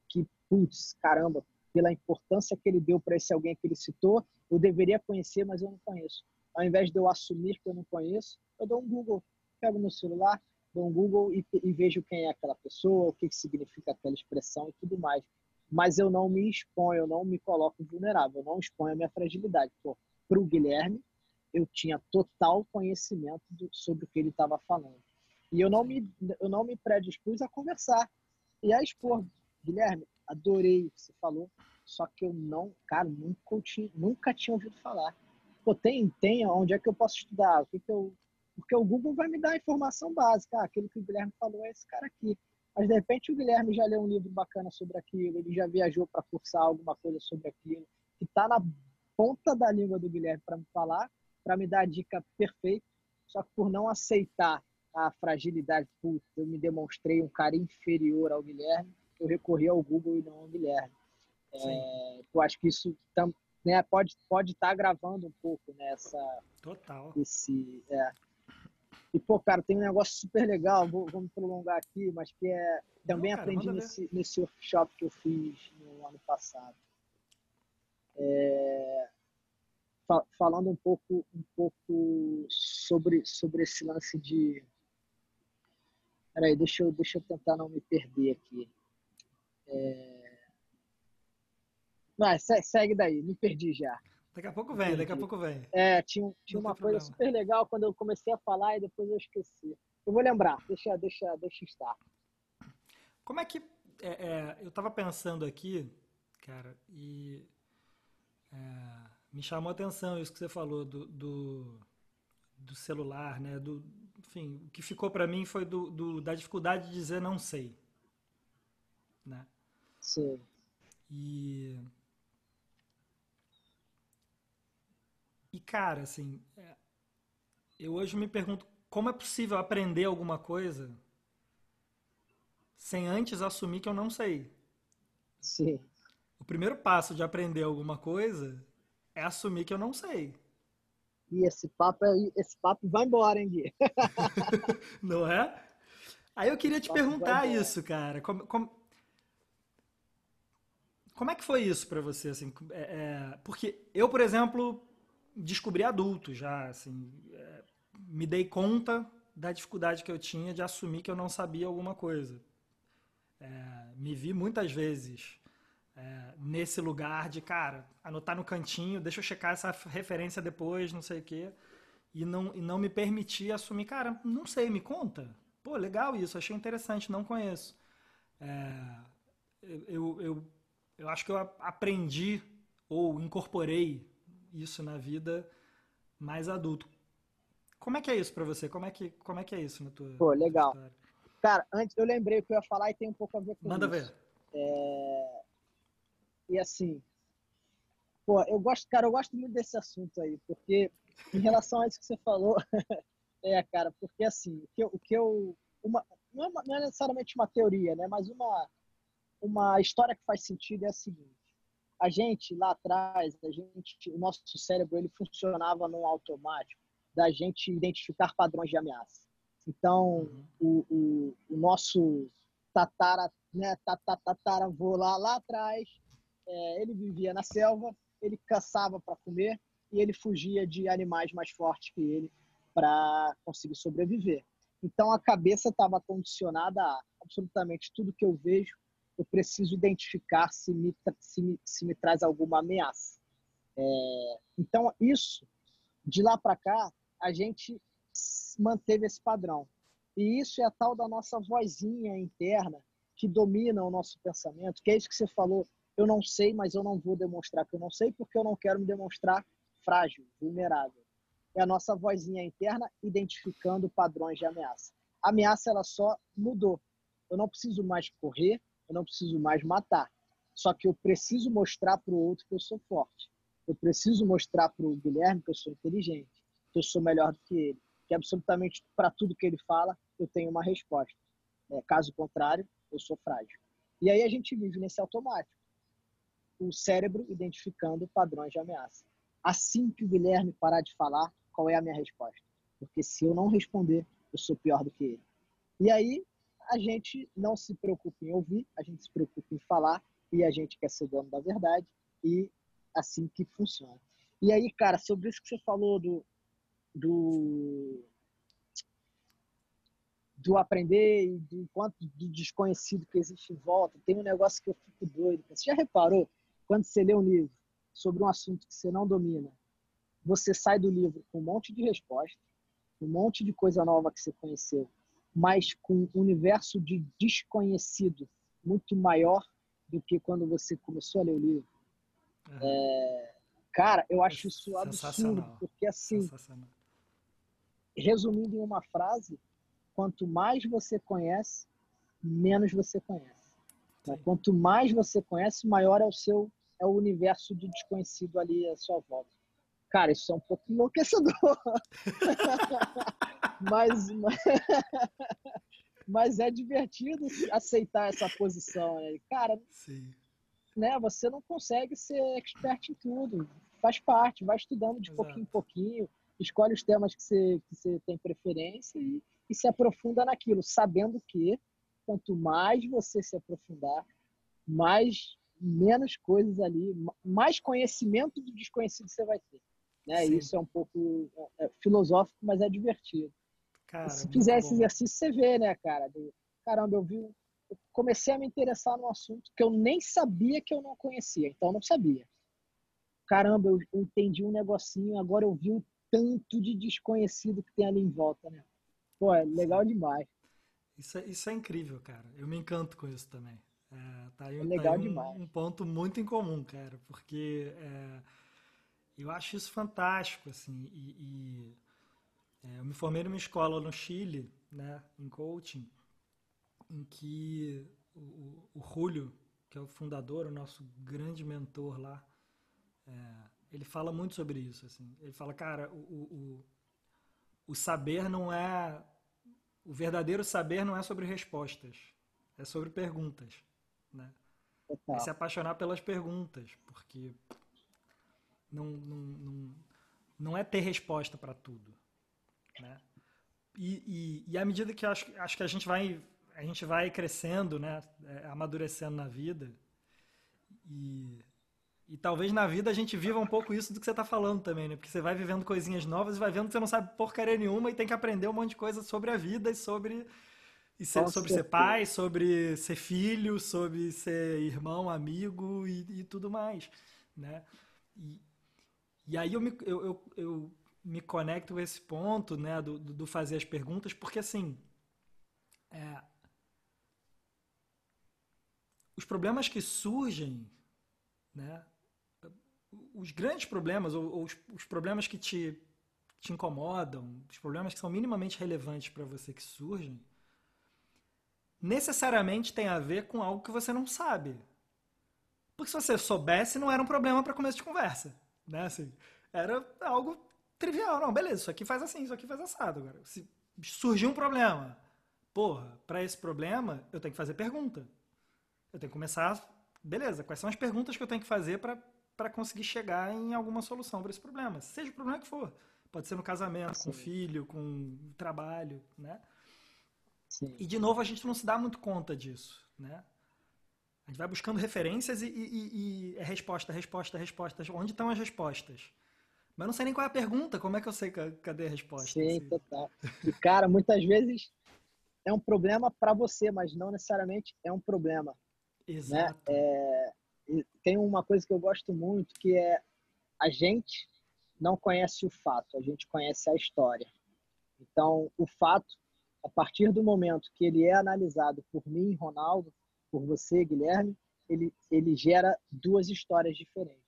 que, putz, caramba, pela importância que ele deu para esse alguém que ele citou, eu deveria conhecer, mas eu não conheço. Ao invés de eu assumir que eu não conheço, eu dou um Google, pego meu celular, dou um Google e, e vejo quem é aquela pessoa, o que, que significa aquela expressão e tudo mais. Mas eu não me exponho, eu não me coloco vulnerável, eu não exponho a minha fragilidade. Para o Guilherme, eu tinha total conhecimento do, sobre o que ele estava falando. E eu não me, eu não me predispus a conversar e a expor. Guilherme, adorei o que você falou, só que eu não, cara, nunca tinha, nunca tinha ouvido falar pô, tem, tem, onde é que eu posso estudar? O que, que eu. Porque o Google vai me dar a informação básica. Ah, aquilo que o Guilherme falou é esse cara aqui. Mas de repente o Guilherme já leu um livro bacana sobre aquilo, ele já viajou para cursar alguma coisa sobre aquilo, que está na ponta da língua do Guilherme para me falar, para me dar a dica perfeita. Só que por não aceitar a fragilidade, putz, eu me demonstrei um cara inferior ao Guilherme, eu recorri ao Google e não ao Guilherme. É, eu acho que isso né, pode pode estar tá gravando um pouco nessa né, total. esse é. e pô cara tem um negócio super legal vou, vou me prolongar aqui mas que é também Não, cara, aprendi nesse nesse workshop que eu fiz no ano passado. É, falando um pouco um pouco sobre sobre esse lance de Peraí, deixa eu deixa eu tentar não me perder aqui é, Vai, segue daí, me perdi já. Daqui a pouco vem, daqui a pouco vem. É, tinha, tinha uma coisa problema. super legal quando eu comecei a falar e depois eu esqueci. Eu vou lembrar, deixa, deixa, deixa estar. Como é que. É, é, eu estava pensando aqui, cara, e é, me chamou a atenção isso que você falou do, do, do celular, né? Do, enfim, o que ficou para mim foi do, do, da dificuldade de dizer não sei. Né? Sim. E E, cara, assim, é, eu hoje me pergunto como é possível aprender alguma coisa sem antes assumir que eu não sei. Sim. O primeiro passo de aprender alguma coisa é assumir que eu não sei. E esse papo, é, esse papo vai embora, hein, Gui? [laughs] não é? Aí eu queria te perguntar isso, cara. Como, como, como, é que foi isso para você? Assim, é, é, porque eu, por exemplo, descobri adulto já, assim, é, me dei conta da dificuldade que eu tinha de assumir que eu não sabia alguma coisa. É, me vi muitas vezes é, nesse lugar de, cara, anotar no cantinho, deixa eu checar essa referência depois, não sei o quê, e não, e não me permitir assumir, cara, não sei, me conta. Pô, legal isso, achei interessante, não conheço. É, eu, eu, eu acho que eu aprendi ou incorporei isso na vida mais adulto. Como é que é isso para você? Como é que como é que é isso na tua Pô, legal. Tua Cara, antes eu lembrei o que eu ia falar e tem um pouco a ver com Manda isso. ver. É... E assim, pô, eu gosto, cara, eu gosto muito desse assunto aí, porque em relação a isso que você falou, [laughs] É, cara, porque assim, o que eu. O que eu uma, não, é não é necessariamente uma teoria, né? Mas uma, uma história que faz sentido é a seguinte. A gente, lá atrás, a gente, o nosso cérebro ele funcionava num automático da gente identificar padrões de ameaça. Então, o, o, o, nosso tatara, né, tataravô lá, lá atrás, é, ele vivia na selva, ele caçava para comer e ele fugia de animais mais fortes que ele para conseguir sobreviver. Então a cabeça estava condicionada a absolutamente tudo que eu vejo, eu preciso identificar se me, se me, se me traz alguma ameaça. É, então isso, de lá para cá, a gente manteve esse padrão. E isso é a tal da nossa vozinha interna que domina o nosso pensamento, que é isso que você falou. Eu não sei, mas eu não vou demonstrar que eu não sei, porque eu não quero me demonstrar frágil, vulnerável. É a nossa vozinha interna identificando padrões de ameaça. A ameaça ela só mudou. Eu não preciso mais correr, eu não preciso mais matar. Só que eu preciso mostrar para o outro que eu sou forte. Eu preciso mostrar para o Guilherme que eu sou inteligente, que eu sou melhor do que ele, que absolutamente para tudo que ele fala eu tenho uma resposta. É, caso contrário, eu sou frágil. E aí a gente vive nesse automático. O cérebro identificando padrões de ameaça. Assim que o Guilherme parar de falar, qual é a minha resposta? Porque se eu não responder, eu sou pior do que ele. E aí a gente não se preocupa em ouvir, a gente se preocupa em falar e a gente quer ser dono da verdade e assim que funciona. E aí, cara, sobre isso que você falou do, do do aprender e do quanto de desconhecido que existe em volta. Tem um negócio que eu fico doido. Você já reparou quando você lê um livro sobre um assunto que você não domina, você sai do livro com um monte de respostas, um monte de coisa nova que você conheceu, mas com um universo de desconhecido muito maior do que quando você começou a ler o livro. Uhum. É, cara, eu acho isso absurdo, porque assim, resumindo em uma frase, quanto mais você conhece, menos você conhece. Então, quanto mais você conhece, maior é o seu é o universo de desconhecido ali à sua volta. Cara, isso é um pouco enlouquecedor. [laughs] mas, mas, [laughs] mas, é divertido aceitar essa posição. Né? Cara, Sim. Né, você não consegue ser expert em tudo. Faz parte, vai estudando de Exato. pouquinho em pouquinho, escolhe os temas que você, que você tem preferência e, e se aprofunda naquilo, sabendo que quanto mais você se aprofundar, mais menos coisas ali, mais conhecimento do desconhecido você vai ter. Né? Isso é um pouco é, é, filosófico, mas é divertido. Cara, se fizer esse exercício, você vê, né, cara? Do, caramba, eu vi. Eu comecei a me interessar num assunto que eu nem sabia que eu não conhecia, então eu não sabia. Caramba, eu, eu entendi um negocinho, agora eu vi o tanto de desconhecido que tem ali em volta, né? Pô, é legal demais. Isso é, isso é incrível, cara. Eu me encanto com isso também. É, tá aí, é legal tá aí um, demais. um ponto muito em comum, cara, porque é, eu acho isso fantástico, assim, e, e é, eu me formei numa escola no Chile, né, em coaching, em que o, o Julio, que é o fundador, o nosso grande mentor lá, é, ele fala muito sobre isso, assim. Ele fala, cara, o, o, o saber não é o verdadeiro saber não é sobre respostas, é sobre perguntas, né? É se apaixonar pelas perguntas, porque não, não, não, não é ter resposta para tudo, né? E, e, e, à medida que acho, acho que a gente vai a gente vai crescendo, né, é, amadurecendo na vida e e talvez na vida a gente viva um pouco isso do que você está falando também, né? Porque você vai vivendo coisinhas novas e vai vendo que você não sabe porcaria nenhuma e tem que aprender um monte de coisa sobre a vida e sobre, e ser, sobre ser pai, sobre ser filho, sobre ser irmão, amigo e, e tudo mais, né? E, e aí eu me, eu, eu, eu, me conecto com esse ponto, né? Do, do fazer as perguntas, porque assim... É, os problemas que surgem né, os grandes problemas, ou, ou os, os, problemas que te, te incomodam, os problemas que são minimamente relevantes para você que surgem, necessariamente tem a ver com algo que você não sabe. Porque se você soubesse, não era um problema para começo de conversa. Né? Assim, era algo trivial, não, beleza, isso aqui faz assim, isso aqui faz assado. Agora, se surgir um problema, porra, para esse problema, eu tenho que fazer pergunta. Eu tenho que começar, beleza, quais são as perguntas que eu tenho que fazer para conseguir chegar em alguma solução para esse problema, seja o problema que for. Pode ser no casamento, Sim. com filho, com trabalho, né? Sim. E de novo a gente não se dá muito conta disso, né? A gente vai buscando referências e, e, e é resposta, resposta, resposta. Onde estão as respostas? Mas não sei nem qual é a pergunta, como é que eu sei cadê a resposta? Sim, assim? total. E, cara, muitas vezes é um problema para você, mas não necessariamente é um problema. Né? Exato. Né? É, tem uma coisa que eu gosto muito, que é a gente não conhece o fato, a gente conhece a história. Então, o fato, a partir do momento que ele é analisado por mim, Ronaldo, por você, Guilherme, ele, ele gera duas histórias diferentes.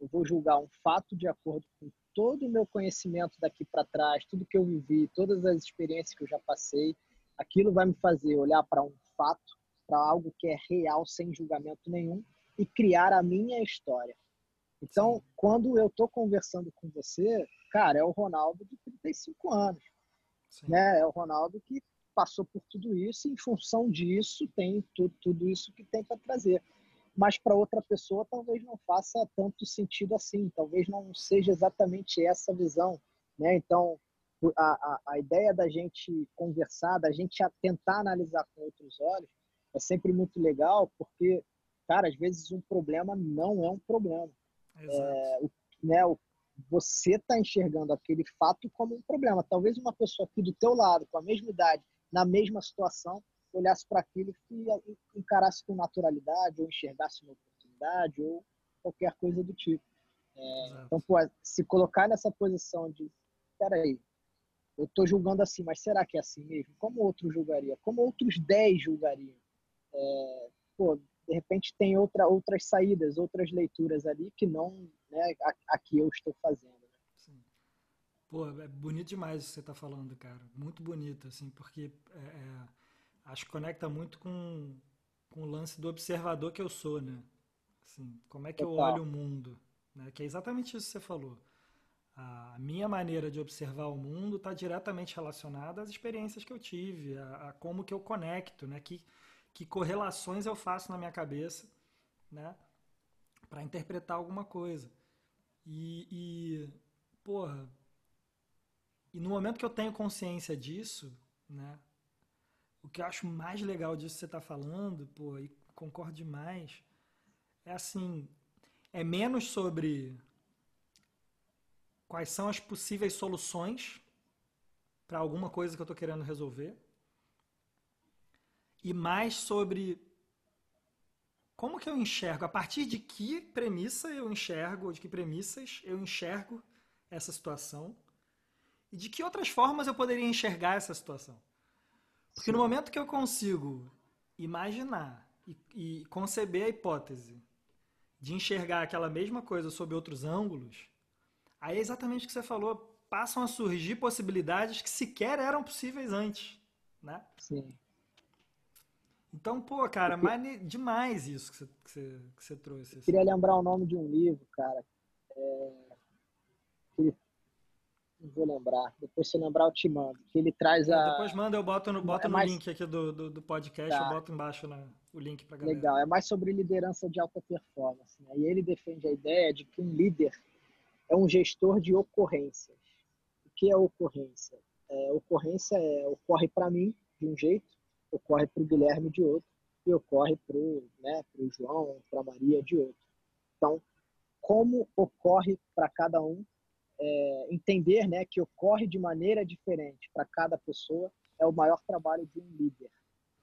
Eu vou julgar um fato de acordo com todo o meu conhecimento daqui para trás, tudo que eu vivi, todas as experiências que eu já passei. Aquilo vai me fazer olhar para um fato, para algo que é real, sem julgamento nenhum, e criar a minha história. Então, quando eu estou conversando com você, cara, é o Ronaldo de 35 anos. Né? É o Ronaldo que passou por tudo isso e, em função disso, tem tudo, tudo isso que tem para trazer mas para outra pessoa talvez não faça tanto sentido assim, talvez não seja exatamente essa visão, né? Então, a, a, a ideia da gente conversar, da gente tentar analisar com outros olhos, é sempre muito legal, porque, cara, às vezes um problema não é um problema. É, o, né, o, você está enxergando aquele fato como um problema. Talvez uma pessoa aqui do teu lado, com a mesma idade, na mesma situação, olhasse para aquilo e encarasse com naturalidade, ou enxergasse uma oportunidade, ou qualquer coisa do tipo. É, então, pô, se colocar nessa posição de, peraí, eu estou julgando assim, mas será que é assim mesmo? Como outro julgaria? Como outros 10 julgariam? É, pô, de repente tem outra, outras saídas, outras leituras ali que não né, a, a que eu estou fazendo. Né? Sim. Pô, é bonito demais o que você está falando, cara. Muito bonito, assim, porque é, é acho que conecta muito com, com o lance do observador que eu sou, né? Assim, como é que eu olho o mundo? Né? Que é exatamente isso que você falou. A minha maneira de observar o mundo está diretamente relacionada às experiências que eu tive, a, a, como que eu conecto, né? Que, que correlações eu faço na minha cabeça, né? Para interpretar alguma coisa. E, e, porra, e no momento que eu tenho consciência disso, né? o que eu acho mais legal disso que você está falando, pô, e concordo demais, é assim, é menos sobre quais são as possíveis soluções para alguma coisa que eu estou querendo resolver e mais sobre como que eu enxergo, a partir de que premissa eu enxergo, ou de que premissas eu enxergo essa situação e de que outras formas eu poderia enxergar essa situação. Porque no momento que eu consigo imaginar e, e conceber a hipótese de enxergar aquela mesma coisa sob outros ângulos, aí é exatamente o que você falou, passam a surgir possibilidades que sequer eram possíveis antes, né? Sim. Então, pô, cara, mane... demais isso que você, que você, que você trouxe. Assim. Queria lembrar o nome de um livro, cara, é... não vou lembrar. Depois se lembrar, eu te mando. Que ele traz a. Depois manda, eu boto no, boto é mais... no link aqui do, do, do podcast, tá. eu boto embaixo na, o link para galera. Legal, é mais sobre liderança de alta performance. Né? E ele defende a ideia de que um líder é um gestor de ocorrências. O que é ocorrência? É, ocorrência é, ocorre para mim de um jeito, ocorre para o Guilherme de outro, e ocorre para o né, João, para a Maria de outro. Então, como ocorre para cada um é, entender né, que ocorre de maneira diferente para cada pessoa é o maior trabalho de um líder,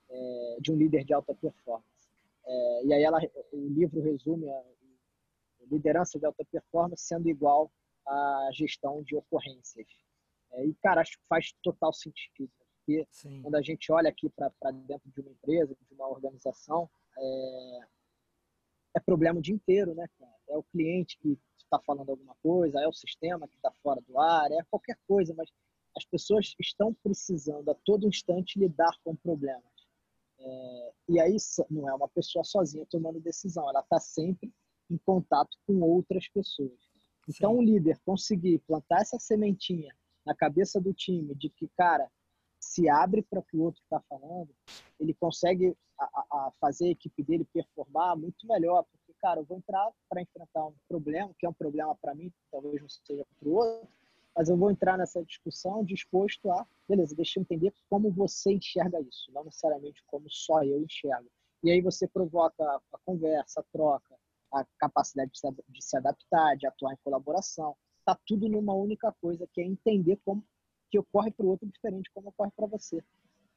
é, de um líder de alta performance. É, e aí ela, o livro resume a, liderança de alta performance sendo igual à gestão de ocorrências. É, e, cara, acho que faz total sentido. Porque Sim. quando a gente olha aqui para dentro de uma empresa, de uma organização, é, é problema o dia inteiro, né, cara? É o cliente que está falando alguma coisa, é o sistema que está fora do ar, é qualquer coisa, mas as pessoas estão precisando a todo instante lidar com problemas. É, e aí não é uma pessoa sozinha tomando decisão, ela está sempre em contato com outras pessoas. Então, Sim. o líder conseguir plantar essa sementinha na cabeça do time de que, cara, se abre para o que o outro está falando, ele consegue a, a fazer a equipe dele performar muito melhor, porque, cara, eu vou entrar para enfrentar um problema, que é um problema para mim, talvez não seja para o outro, mas eu vou entrar nessa discussão disposto a, beleza, deixa eu entender como você enxerga isso, não necessariamente como só eu enxergo. E aí você provoca a conversa, a troca, a capacidade de se adaptar, de atuar em colaboração. Tá tudo numa única coisa, que é entender como que ocorre para o outro diferente como ocorre para você.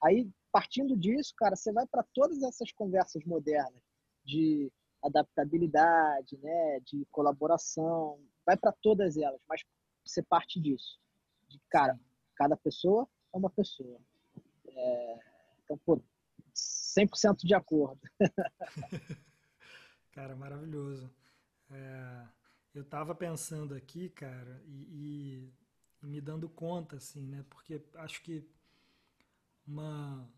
Aí, partindo disso, cara, você vai para todas essas conversas modernas de adaptabilidade, né, de colaboração, vai para todas elas, mas você parte disso. De, cara, cada pessoa é uma pessoa. É, então, pô, 100% de acordo. [laughs] cara, maravilhoso. É, eu tava pensando aqui, cara, e, e, me dando conta, assim, né? Porque acho que uma,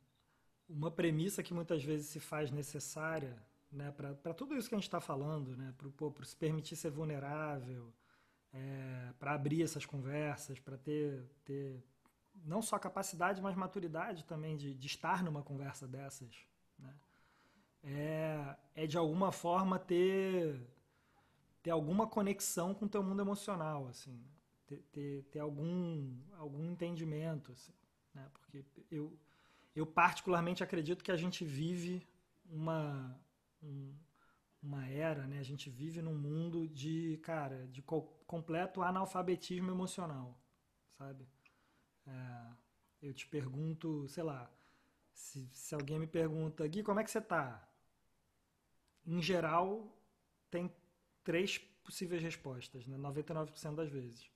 uma premissa que muitas vezes se faz necessária, né, para tudo isso que a gente está falando, né? Para se permitir ser vulnerável, é, para abrir essas conversas, para ter, ter não só capacidade, mas maturidade também de, de estar numa conversa dessas. Né? É, é de alguma forma ter, ter alguma conexão com o teu mundo emocional, assim, ter, ter, ter algum, algum entendimento, assim, né? porque eu, eu particularmente acredito que a gente vive uma, um, uma era, né? A gente vive num mundo de, cara, de co completo analfabetismo emocional, sabe? É, eu te pergunto, sei lá, se, se alguém me pergunta, Gui, como é que você tá? Em geral, tem três possíveis respostas, né? 99% das vezes.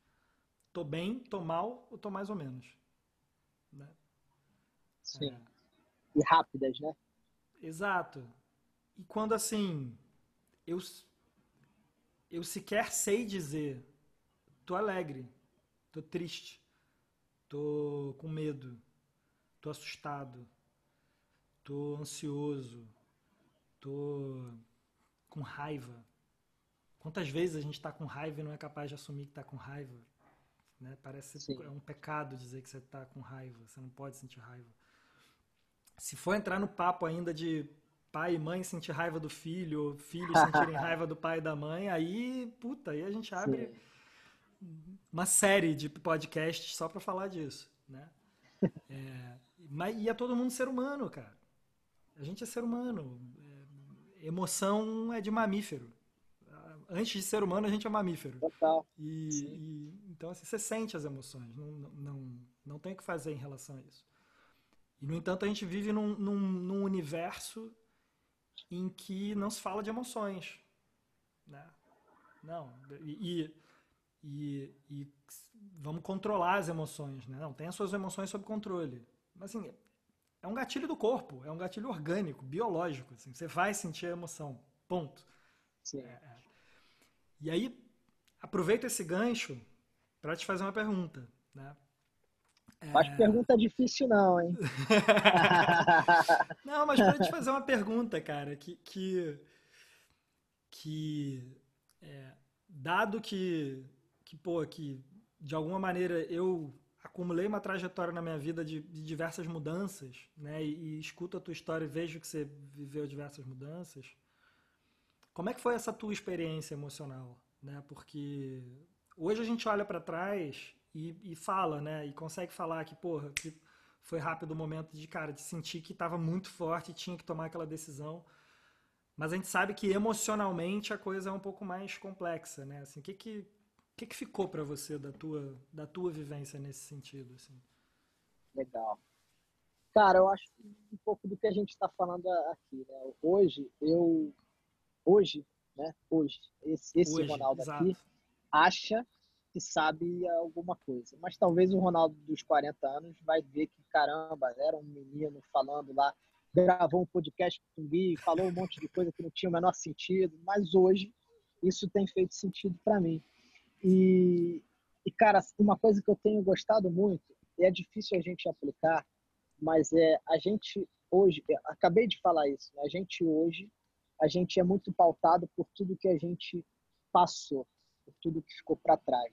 Tô bem, tô mal ou tô mais ou menos. Né? Sim. É. E rápidas, né? Exato. E quando assim, eu, eu sequer sei dizer, tô alegre, tô triste, tô com medo, tô assustado, tô ansioso, tô com raiva. Quantas vezes a gente está com raiva e não é capaz de assumir que está com raiva? Né? Parece Sim. é um pecado dizer que você está com raiva, você não pode sentir raiva. Se for entrar no papo ainda de pai e mãe sentir raiva do filho, filhos sentirem [laughs] raiva do pai e da mãe, aí, puta, aí a gente abre Sim. uma série de podcasts só para falar disso, né? [laughs] É, mas, e é todo mundo ser humano, cara. A gente é ser humano. É, emoção é de mamífero. Antes de ser humano, a gente é mamífero. Total. E, e, então, assim, você sente as emoções. Não, não, não tem o que fazer em relação a isso. E, no entanto, a gente vive num, num, num universo em que não se fala de emoções. Né? Não. E, e, e, vamos controlar as emoções. Né? Não, tem as suas emoções sob controle. Mas assim, é um gatilho do corpo, é um gatilho orgânico, biológico. Assim, você vai sentir a emoção. Ponto. Sim. É, é. E aí, aproveita esse gancho para te fazer uma pergunta. Né? É... Acho pergunta difícil não, hein? [laughs] não, mas para te fazer uma pergunta, cara, que, que, que é, dado que, que, pô, que de alguma maneira eu acumulei uma trajetória na minha vida de, de diversas mudanças, né? E, e, escuto a tua história e vejo que você viveu diversas mudanças. Como é que foi essa tua experiência emocional, né? Porque hoje a gente olha para trás e, e fala, né? E consegue falar que, porra, que foi rápido o momento de, cara, de sentir que estava muito forte e tinha que tomar aquela decisão. Mas a gente sabe que emocionalmente a coisa é um pouco mais complexa, né? Assim, o que que, que, que ficou para você da tua, da tua vivência nesse sentido, assim? Legal. Cara, eu acho um pouco do que a gente está falando aqui, né? Hoje, eu... Hoje, né? Hoje, esse, esse hoje, Ronaldo exato. aqui acha que sabe alguma coisa. Mas talvez o Ronaldo dos 40 anos vai ver que, caramba, era um menino falando lá, gravou um podcast com o Gui, falou um monte de coisa que não tinha o menor sentido, mas hoje isso tem feito sentido para mim. E, e, cara, uma coisa que eu tenho gostado muito, e é difícil a gente aplicar, mas é a gente hoje, acabei de falar isso, né? a gente hoje, a gente é muito pautado por tudo que a gente passou. por tudo que ficou para trás.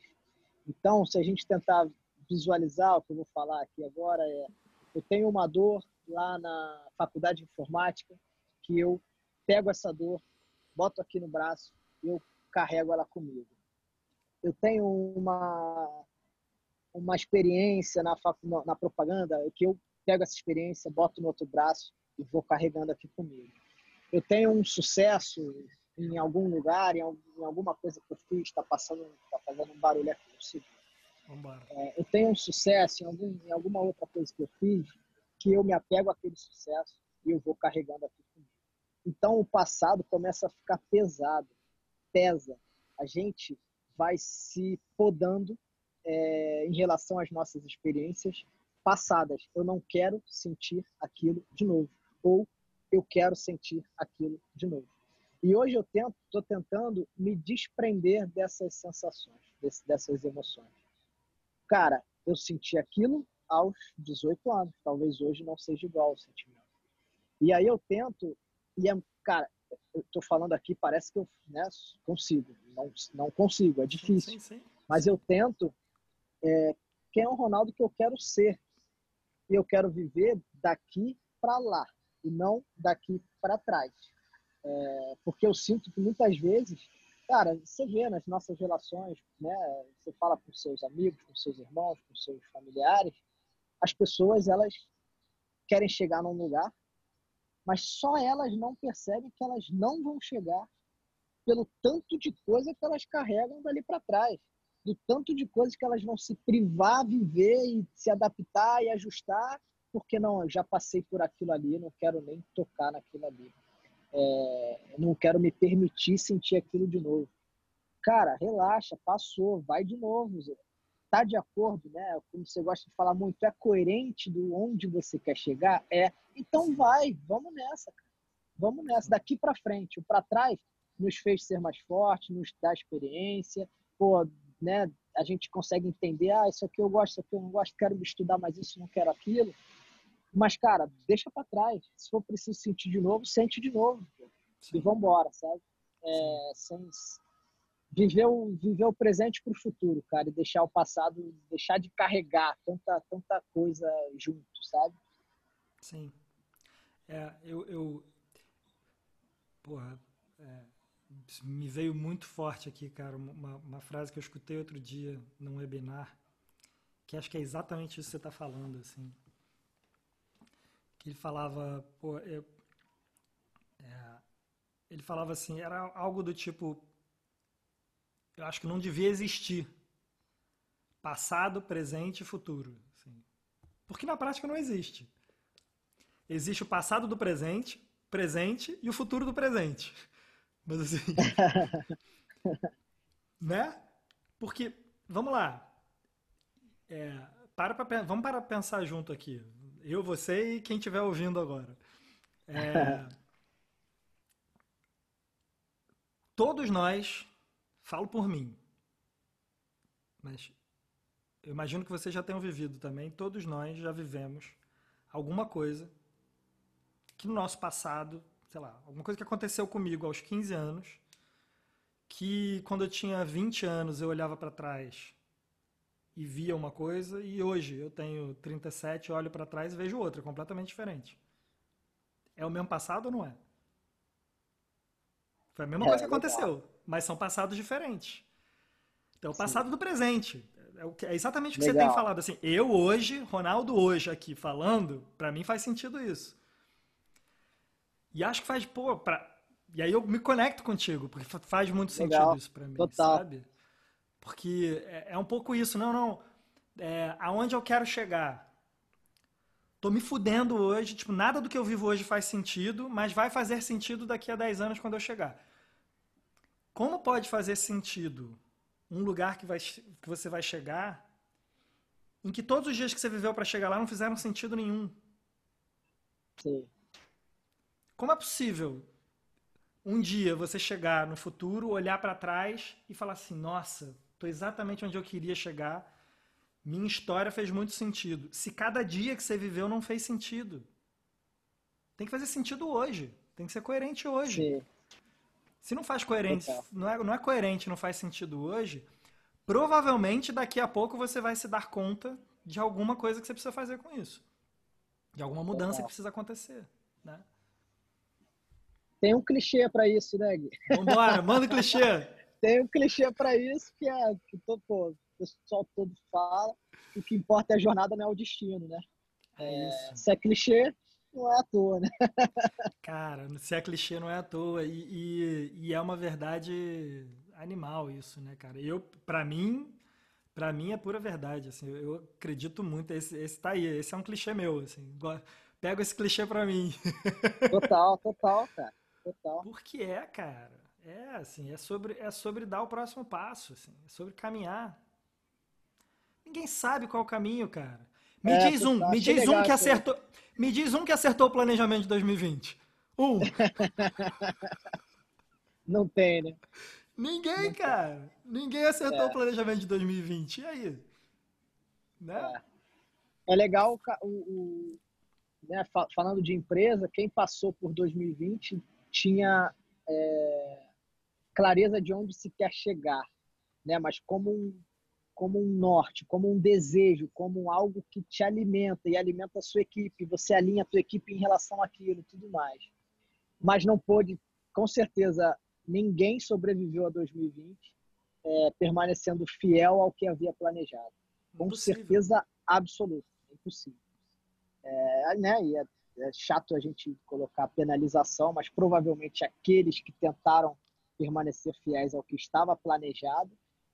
Então, se a gente tentar visualizar o que eu vou falar aqui agora, é, eu tenho uma dor lá na faculdade de informática que eu pego essa dor, boto aqui no braço e eu carrego ela comigo. Eu tenho uma uma experiência na, na propaganda que eu pego essa experiência, boto no outro braço e vou carregando aqui comigo. Eu tenho um sucesso em algum lugar, em, alguma coisa que eu fiz, está passando, está fazendo um barulho aqui. É, eu tenho um sucesso em, algum, em alguma outra coisa que eu fiz, que eu me apego àquele sucesso e eu vou carregando aqui comigo. Então o passado começa a ficar pesado, pesa. A gente vai se podando é, em relação às nossas experiências passadas. Eu não quero sentir aquilo de novo. Ou eu quero sentir aquilo de novo. E hoje eu tento, estou tentando me desprender dessas sensações, desse, dessas emoções. Cara, eu senti aquilo aos 18 anos. Talvez hoje não seja igual o sentimento. E aí eu tento, e é, cara, eu estou falando aqui, parece que eu né, consigo. Não, não consigo, é difícil. Sim, sim, sim. Mas eu tento é, quem é o Ronaldo que eu quero ser. E eu quero viver daqui para lá e não daqui para trás. É, porque eu sinto que muitas vezes, cara, você vê nas nossas relações, né? Você fala com seus amigos, com seus irmãos, com seus familiares, as pessoas elas querem chegar num lugar, mas só elas não percebem que elas não vão chegar pelo tanto de coisa que elas carregam dali para trás do tanto de coisas que elas vão se privar, viver e se adaptar e ajustar, porque não, já passei por aquilo ali, não quero nem tocar naquilo ali. É, não quero me permitir sentir aquilo de novo. Cara, relaxa, passou, vai de novo. Zé. Tá de acordo, né? Como você gosta de falar muito, é coerente do onde você quer chegar? É. Então vai, vamos nessa, cara. Vamos nessa, daqui para frente. O para trás nos fez ser mais forte, nos dá experiência. Pô, né, a gente consegue entender, ah, isso aqui eu gosto, isso aqui eu não gosto, quero estudar mais isso, não quero aquilo. Mas, cara, deixa para trás. Se for preciso sentir de novo, sente de novo. Sim. E vambora, sabe? É, sem, viver, o, viver o presente pro futuro, cara, e deixar o passado, deixar de carregar tanta, tanta coisa junto, sabe? Sim. É, eu, eu porra, é, me veio muito forte aqui, cara, uma, uma frase que eu escutei outro dia num webinar, que acho que é exatamente isso que você está falando, assim. Que ele falava, pô, eu, é, ele falava assim, era algo do tipo, eu acho que não devia existir passado, presente e futuro. Assim. Porque na prática não existe. Existe o passado do presente, presente e o futuro do presente. [laughs] Mas assim. [laughs] né? Porque, vamos lá. É, para pra, vamos para pensar junto aqui. Eu, você e quem estiver ouvindo agora. É, [laughs] todos nós, falo por mim, mas eu imagino que vocês já tenham vivido também, todos nós já vivemos alguma coisa que no nosso passado sei lá, alguma coisa que aconteceu comigo aos 15 anos, que quando eu tinha 20 anos eu olhava para trás e via uma coisa, e hoje eu tenho 37, olho para trás e vejo outra, completamente diferente. É o mesmo passado ou não é? Foi a mesma é, coisa que aconteceu, legal. mas são passados diferentes. Então, o passado Sim. do presente. É, é exatamente o que legal. você tem falado. Assim, eu hoje, Ronaldo hoje aqui falando, para mim faz sentido isso. E acho que faz, pô, pra... E aí eu me conecto contigo, porque faz muito Legal. sentido isso pra mim, Total. sabe? Porque é, é, um pouco isso, não, não. É, aonde eu quero chegar? Tô me fudendo hoje, tipo, nada do que eu vivo hoje faz sentido, mas vai fazer sentido daqui a 10 anos quando eu chegar. Como pode fazer sentido um lugar que, vai, que você vai chegar em que todos os dias que você viveu para chegar lá não fizeram sentido nenhum? Sim. Como é possível um dia você chegar no futuro, olhar para trás e falar assim: nossa, estou exatamente onde eu queria chegar, minha história fez muito sentido. Se cada dia que você viveu não fez sentido, tem que fazer sentido hoje, tem que ser coerente hoje. Sim. Se não faz coerente, não é, não é coerente, não faz sentido hoje, provavelmente daqui a pouco você vai se dar conta de alguma coisa que você precisa fazer com isso. De alguma mudança que precisa acontecer, né? Tem um clichê para isso, né, Gui? Vambora, manda o clichê. [laughs] Tem um clichê para isso que é que todo, pô, o pessoal todo fala. O que importa é a jornada, não é o destino, né? É, é se é clichê, não é à toa, né? [laughs] Cara, se é clichê, não é à toa. E, e, e é uma verdade animal isso, né, cara? Eu, para mim, para mim é pura verdade, assim. Eu acredito muito. Esse, esse tá aí. Esse é um clichê meu, assim. Pega esse clichê para mim. [laughs] Total, total, cara. Total. Porque é, cara. É, assim, é sobre, é sobre dar o próximo passo, assim. É sobre caminhar. Ninguém sabe qual o caminho, cara. Me é, diz um, me diz um que acertou, me diz um que acertou o planejamento de 2020. Um. [laughs] Não tem, né? Ninguém, Não cara. Tem. Ninguém acertou é. o planejamento de 2020. E aí? Né? É, é legal o, o né, falando de empresa, quem passou por 2020 tinha é, clareza de onde se quer chegar, né? Mas como um como um norte, como um desejo, como algo que te alimenta e alimenta a sua equipe, você alinha a tua equipe em relação àquilo, tudo mais. Mas não pôde, com certeza, ninguém sobreviveu a 2020 é, permanecendo fiel ao que havia planejado. Com impossível. certeza absoluta, impossível. É, né, e é, é chato a gente colocar penalização, mas provavelmente aqueles que tentaram permanecer fiéis ao que estava planejado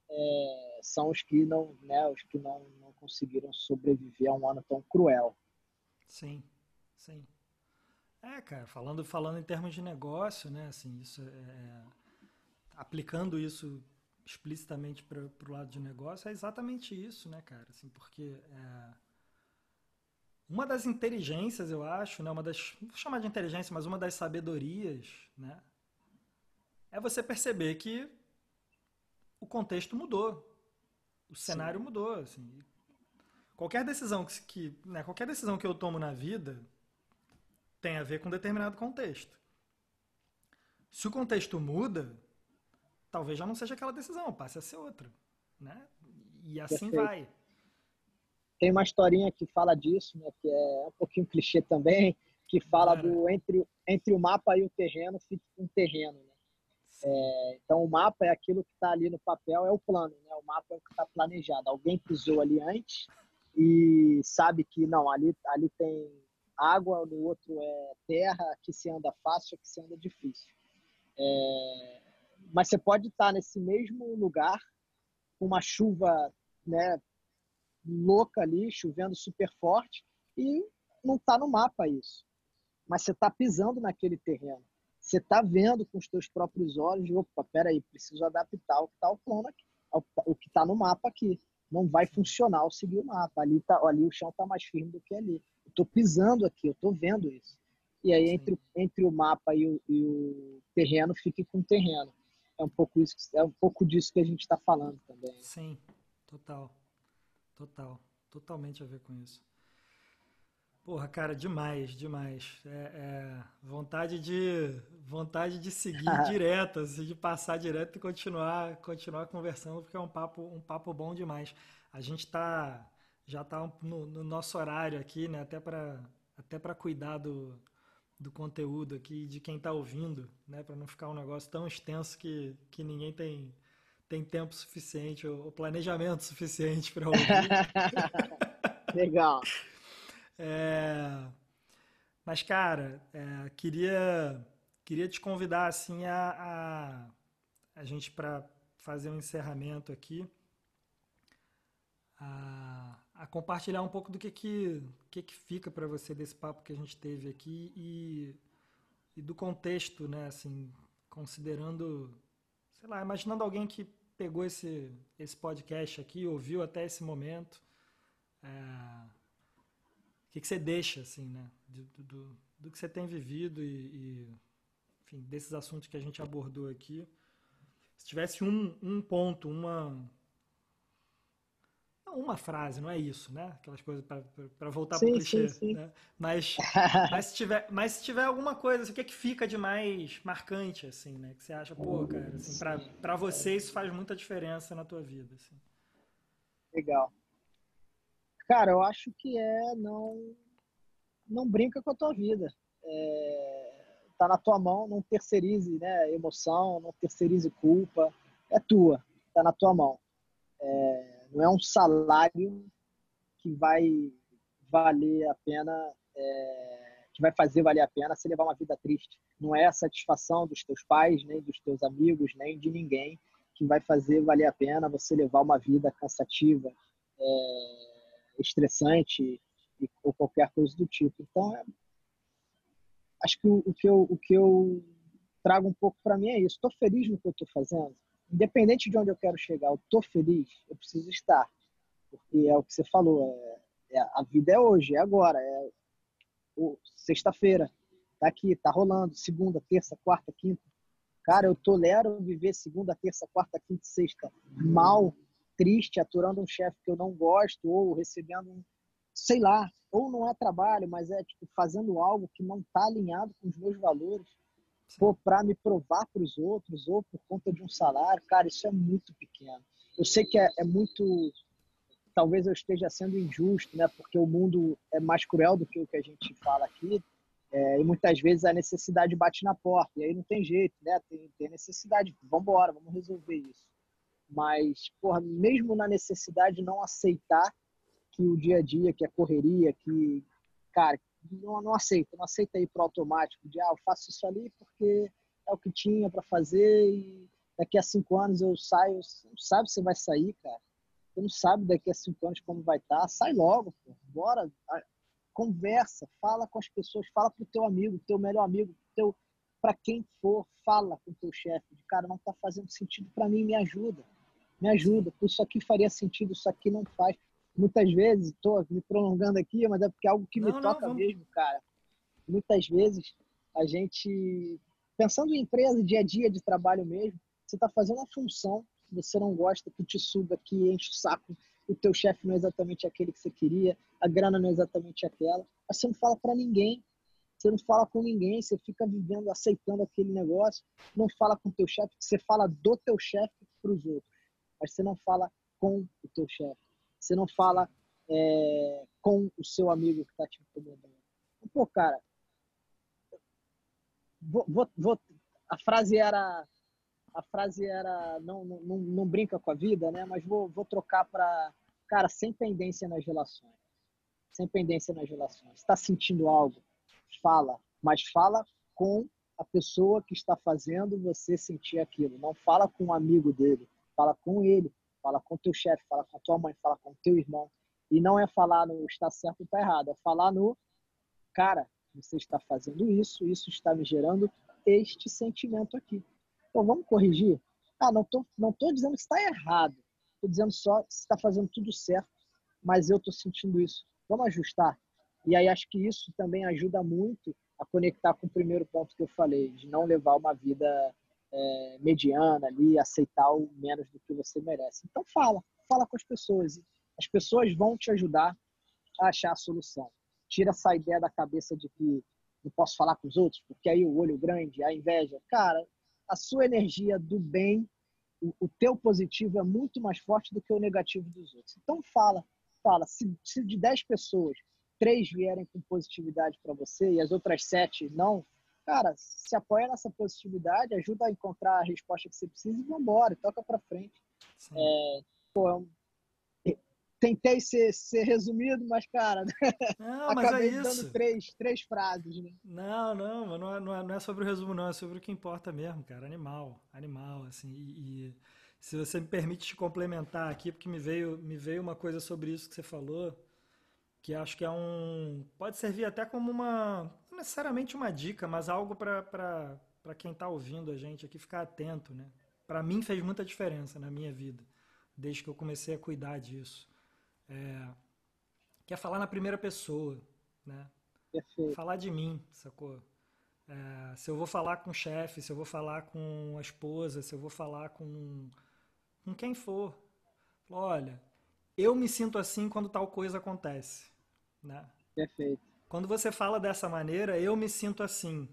é, são os que não, né, os que não, não conseguiram sobreviver a um ano tão cruel. Sim, sim. É, cara, falando, falando em termos de negócio, né, assim, isso é, é aplicando isso explicitamente para o lado de negócio, é exatamente isso, né, cara, assim, porque é, uma das inteligências, eu acho, né, uma das, vou chamar de inteligência, mas uma das sabedorias, né, é você perceber que o contexto mudou. O cenário Sim. mudou. Assim. Qualquer decisão que, que né, qualquer decisão que eu tomo na vida tem a ver com um determinado contexto. Se o contexto muda, talvez já não seja aquela decisão, passe a ser outra. Né? E assim Perfeito. vai. Tem uma historinha que fala disso, né, que é um pouquinho clichê também, que fala Cara. do entre, entre o mapa e o terreno, fica um terreno. Né? É, então, o mapa é aquilo que está ali no papel, é o plano, né? O mapa é o que está planejado. Alguém pisou ali antes e sabe que, não, ali, ali tem água, no outro é terra, aqui se anda fácil, aqui se anda difícil. É, mas você pode estar tá nesse mesmo lugar com uma chuva né, louca ali, chovendo super forte, e não está no mapa isso. Mas você está pisando naquele terreno você está vendo com os teus próprios olhos, opa, peraí, preciso adaptar o que está o plano aqui, o que está no mapa aqui. Não vai funcionar ao seguir o mapa. Ali, tá, ali o chão está mais firme do que ali. Eu estou pisando aqui, eu estou vendo isso. E aí, entre, entre o mapa e o, e o terreno, fique com o terreno. É um pouco isso, é um pouco disso que a gente está falando também. Sim, total, total, totalmente a ver com isso. Porra, cara, demais, demais. É, é, vontade de vontade de seguir [laughs] direto, assim, de passar direto e continuar continuar conversando, porque é um papo um papo bom demais. A gente tá já tá no, no nosso horário aqui, né? Até para até para cuidar do, do conteúdo aqui de quem está ouvindo, né? Para não ficar um negócio tão extenso que, que ninguém tem tem tempo suficiente ou planejamento suficiente para ouvir. [laughs] Legal. É, mas, cara, é, queria, queria te convidar assim a, a, a gente para fazer um encerramento aqui, a, a, compartilhar um pouco do que que, que, que fica para você desse papo que a gente teve aqui e, e do contexto, né? Assim, considerando, sei lá, imaginando alguém que pegou esse, esse podcast aqui, ouviu até esse momento. É, que, que você deixa, assim, né? Do, do, do que você tem vivido e, e, enfim, desses assuntos que a gente abordou aqui. Se tivesse um, um ponto, uma, uma frase, não é isso, né? Aquelas coisas para voltar para o clichê. Sim, sim. Né? Mas, [laughs] mas, se tiver, mas se tiver alguma coisa, assim, o que é que fica de mais marcante, assim, né? Que você acha, pô, cara, assim, para você isso faz muita diferença na tua vida, assim. Legal. Cara, eu acho que é não não brinca com a tua vida. É, tá na tua mão, não terceirize, né? Emoção, não terceirize culpa. É tua, tá na tua mão. É, não é um salário que vai valer a pena, é, que vai fazer valer a pena se levar uma vida triste. Não é a satisfação dos teus pais, nem dos teus amigos, nem de ninguém que vai fazer valer a pena você levar uma vida cansativa, é, estressante ou qualquer coisa do tipo. Então, é, acho que o, o, que eu, o que eu trago um pouco para mim é isso. Estou feliz no que eu estou fazendo independente de onde eu quero chegar, eu tô feliz, eu preciso estar. Porque é o que você falou, é, é a vida é hoje, é agora, é sexta-feira, tá aqui, tá rolando, segunda, terça, quarta, quinta. Cara, eu tolero viver segunda, terça, quarta, quinta e sexta mal, triste, aturando um chefe que eu não gosto, ou recebendo um, sei lá, ou não é trabalho, mas é tipo fazendo algo que não tá alinhado com os meus valores for para me provar para os outros ou por conta de um salário, cara, isso é muito pequeno. Eu sei que é, é, muito. Talvez eu esteja sendo injusto, né? Porque o mundo é mais cruel do que o que a gente fala aqui. É, e muitas vezes a necessidade bate na porta. E aí não tem jeito, né? Tem, tem necessidade. Vamos embora, vamos resolver isso. Mas, porra, mesmo na necessidade, não aceitar que o dia a dia, que a correria, que, cara, não, não aceita, não aceita ir para o automático de ah, eu faço isso ali porque é o que tinha para fazer e daqui a cinco anos eu saio. Não sabe se vai sair, cara. Você não sabe daqui a cinco anos como vai estar. Tá. Sai logo, pô. Bora, conversa, fala com as pessoas, fala pro teu amigo, teu melhor amigo, teu para quem for, fala com o teu chefe. Cara, não está fazendo sentido para mim, me ajuda. Me ajuda. Isso aqui faria sentido, isso aqui não faz muitas vezes, estou me prolongando aqui, mas é porque é algo que me não, toca não, mesmo, cara. Muitas vezes a gente, pensando em empresa, dia a dia de trabalho mesmo, você está fazendo uma função que você não gosta, que te suga, que enche o saco, o teu chefe não é exatamente aquele que você queria, a grana não é exatamente aquela, mas você não fala para ninguém, você não fala com ninguém, você fica vivendo, aceitando aquele negócio, não fala com o teu chefe, você fala do teu chefe para os outros, mas você não fala com o teu chefe. Você não fala é, com o seu amigo que está te incomodando. Pô, cara, vou, vou, vou, a frase era a frase era não, não, não brinca com a vida, né? Mas vou, vou trocar para cara sem pendência nas relações, sem pendência nas relações. Está sentindo algo? Fala, mas fala com a pessoa que está fazendo você sentir aquilo. Não fala com um amigo dele, fala com ele fala com teu chefe, fala com tua mãe, fala com teu irmão. E não é falar no está certo ou está errado, é falar no cara, você está fazendo isso, isso está me gerando este sentimento aqui. Então vamos corrigir? Ah, não tô, não tô dizendo que está errado. Estou dizendo só que está fazendo tudo certo, mas eu estou sentindo isso. Vamos ajustar. E aí acho que isso também ajuda muito a conectar com o primeiro ponto que eu falei, de não levar uma vida é, mediana ali, aceitar o menos do que você merece. Então fala, fala com as pessoas. As pessoas vão te ajudar a achar a solução. Tira essa ideia da cabeça de que não posso falar com os outros, porque aí o olho grande, a inveja. Cara, a sua energia do bem, o, o teu positivo é muito mais forte do que o negativo dos outros. Então fala, fala. Se, se de 10 pessoas, três vierem com positividade para você e as outras sete não, cara, se apoia nessa positividade, ajuda a encontrar a resposta que você precisa e vambora, toca para frente. É, pô, é tentei ser, ser resumido, mas, cara, [laughs] não, mas acabei é dando três, três frases, né? Não, não, não é, não, é, não é sobre o resumo, não, é sobre o que importa mesmo, cara. Animal, animal, assim, e, e se você me permite te complementar aqui, porque me veio, me veio uma coisa sobre isso que você falou, que acho que é um. pode servir até como uma. não necessariamente uma dica, mas algo para quem está ouvindo a gente aqui ficar atento, né? Para mim fez muita diferença na minha vida, desde que eu comecei a cuidar disso. É, que é falar na primeira pessoa, né? Perfeito. Falar de mim, sacou? É, se eu vou falar com o chefe, se eu vou falar com a esposa, se eu vou falar com, com quem for, olha, eu me sinto assim quando tal coisa acontece. Né? Perfeito. Quando você fala dessa maneira, eu me sinto assim.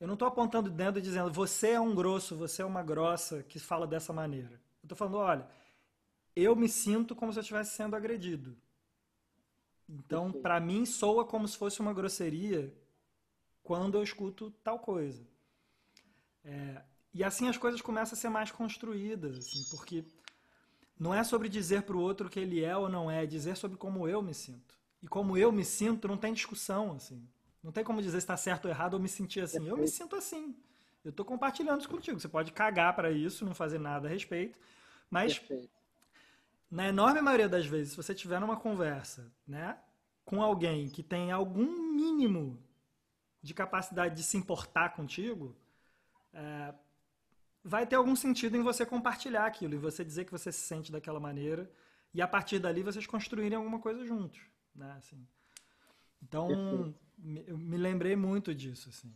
Eu não estou apontando dentro e dizendo você é um grosso, você é uma grossa que fala dessa maneira. Eu estou falando, olha, eu me sinto como se eu estivesse sendo agredido. Então, para mim, soa como se fosse uma grosseria quando eu escuto tal coisa. É, e assim as coisas começam a ser mais construídas, assim, porque não é sobre dizer para o outro que ele é ou não é, é dizer sobre como eu me sinto. E como eu me sinto, não tem discussão, assim. Não tem como dizer se está certo ou errado ou me sentir assim. Eu me sinto assim. Eu estou compartilhando isso contigo. Você pode cagar para isso, não fazer nada a respeito, mas Perfeito na enorme maioria das vezes, se você tiver numa conversa, né, com alguém que tem algum mínimo de capacidade de se importar contigo, é, vai ter algum sentido em você compartilhar aquilo e você dizer que você se sente daquela maneira e a partir dali vocês construírem alguma coisa juntos, né? Assim. Então, me, eu me lembrei muito disso, assim.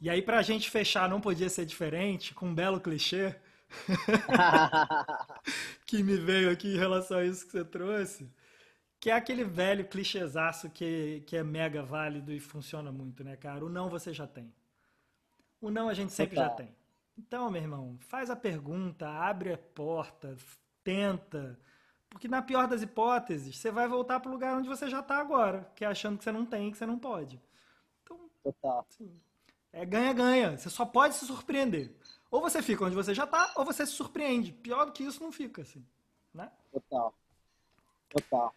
E aí, para a gente fechar, não podia ser diferente, com um belo clichê, [laughs] que me veio aqui em relação a isso que você trouxe, que é aquele velho clichêzaço que, que é mega válido e funciona muito, né, cara? O não você já tem. O não a gente sempre já tem. Então, meu irmão, faz a pergunta, abre a porta, tenta. Porque na pior das hipóteses, você vai voltar para o lugar onde você já está agora, que é achando que você não tem, que você não pode. Então, Total. Assim, é ganha-ganha. Você só pode se surpreender. Ou você fica onde você já está, ou você se surpreende. Pior do que isso não fica, assim. Né? Total. Total.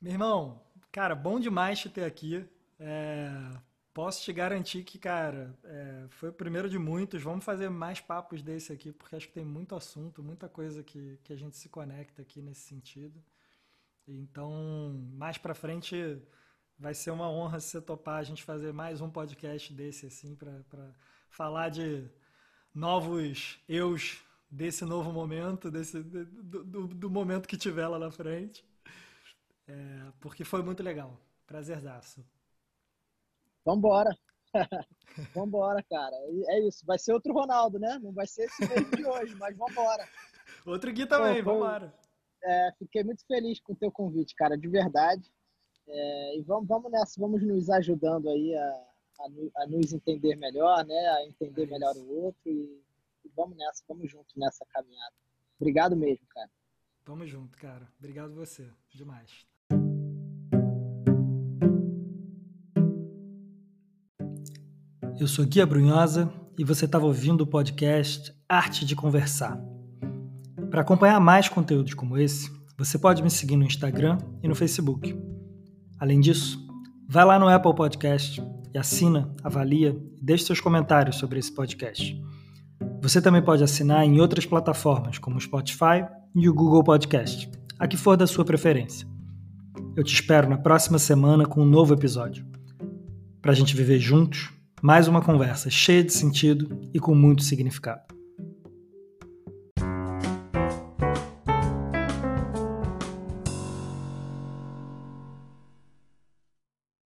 Meu irmão, cara, bom demais te ter aqui. É, posso te garantir que, cara, é, foi o primeiro de muitos. Vamos fazer mais papos desse aqui, porque acho que tem muito assunto, muita coisa que, que a gente se conecta aqui nesse sentido. Então, mais para frente, vai ser uma honra se você topar a gente fazer mais um podcast desse, assim, para falar de novos eus desse novo momento, desse, do, do, do momento que tiver lá na frente. É, porque foi muito legal. Prazerzaço. Vambora. [laughs] vambora, cara. É isso. Vai ser outro Ronaldo, né? Não vai ser esse mesmo de hoje, mas vambora. Outro Gui também, Pô, vambora. É, fiquei muito feliz com o teu convite, cara, de verdade. É, e vamos, vamos nessa, vamos nos ajudando aí a, a, a nos entender melhor, né? A entender é melhor o outro e, e, vamos nessa, vamos junto nessa caminhada. Obrigado mesmo, cara. Tamo junto, cara. Obrigado você. Demais. Eu sou Guia Brunhosa e você estava ouvindo o podcast Arte de Conversar. Para acompanhar mais conteúdos como esse, você pode me seguir no Instagram e no Facebook. Além disso, vai lá no Apple Podcast e assina, avalia e deixe seus comentários sobre esse podcast. Você também pode assinar em outras plataformas, como o Spotify e o Google Podcast, a que for da sua preferência. Eu te espero na próxima semana com um novo episódio. Para a gente viver juntos, mais uma conversa cheia de sentido e com muito significado.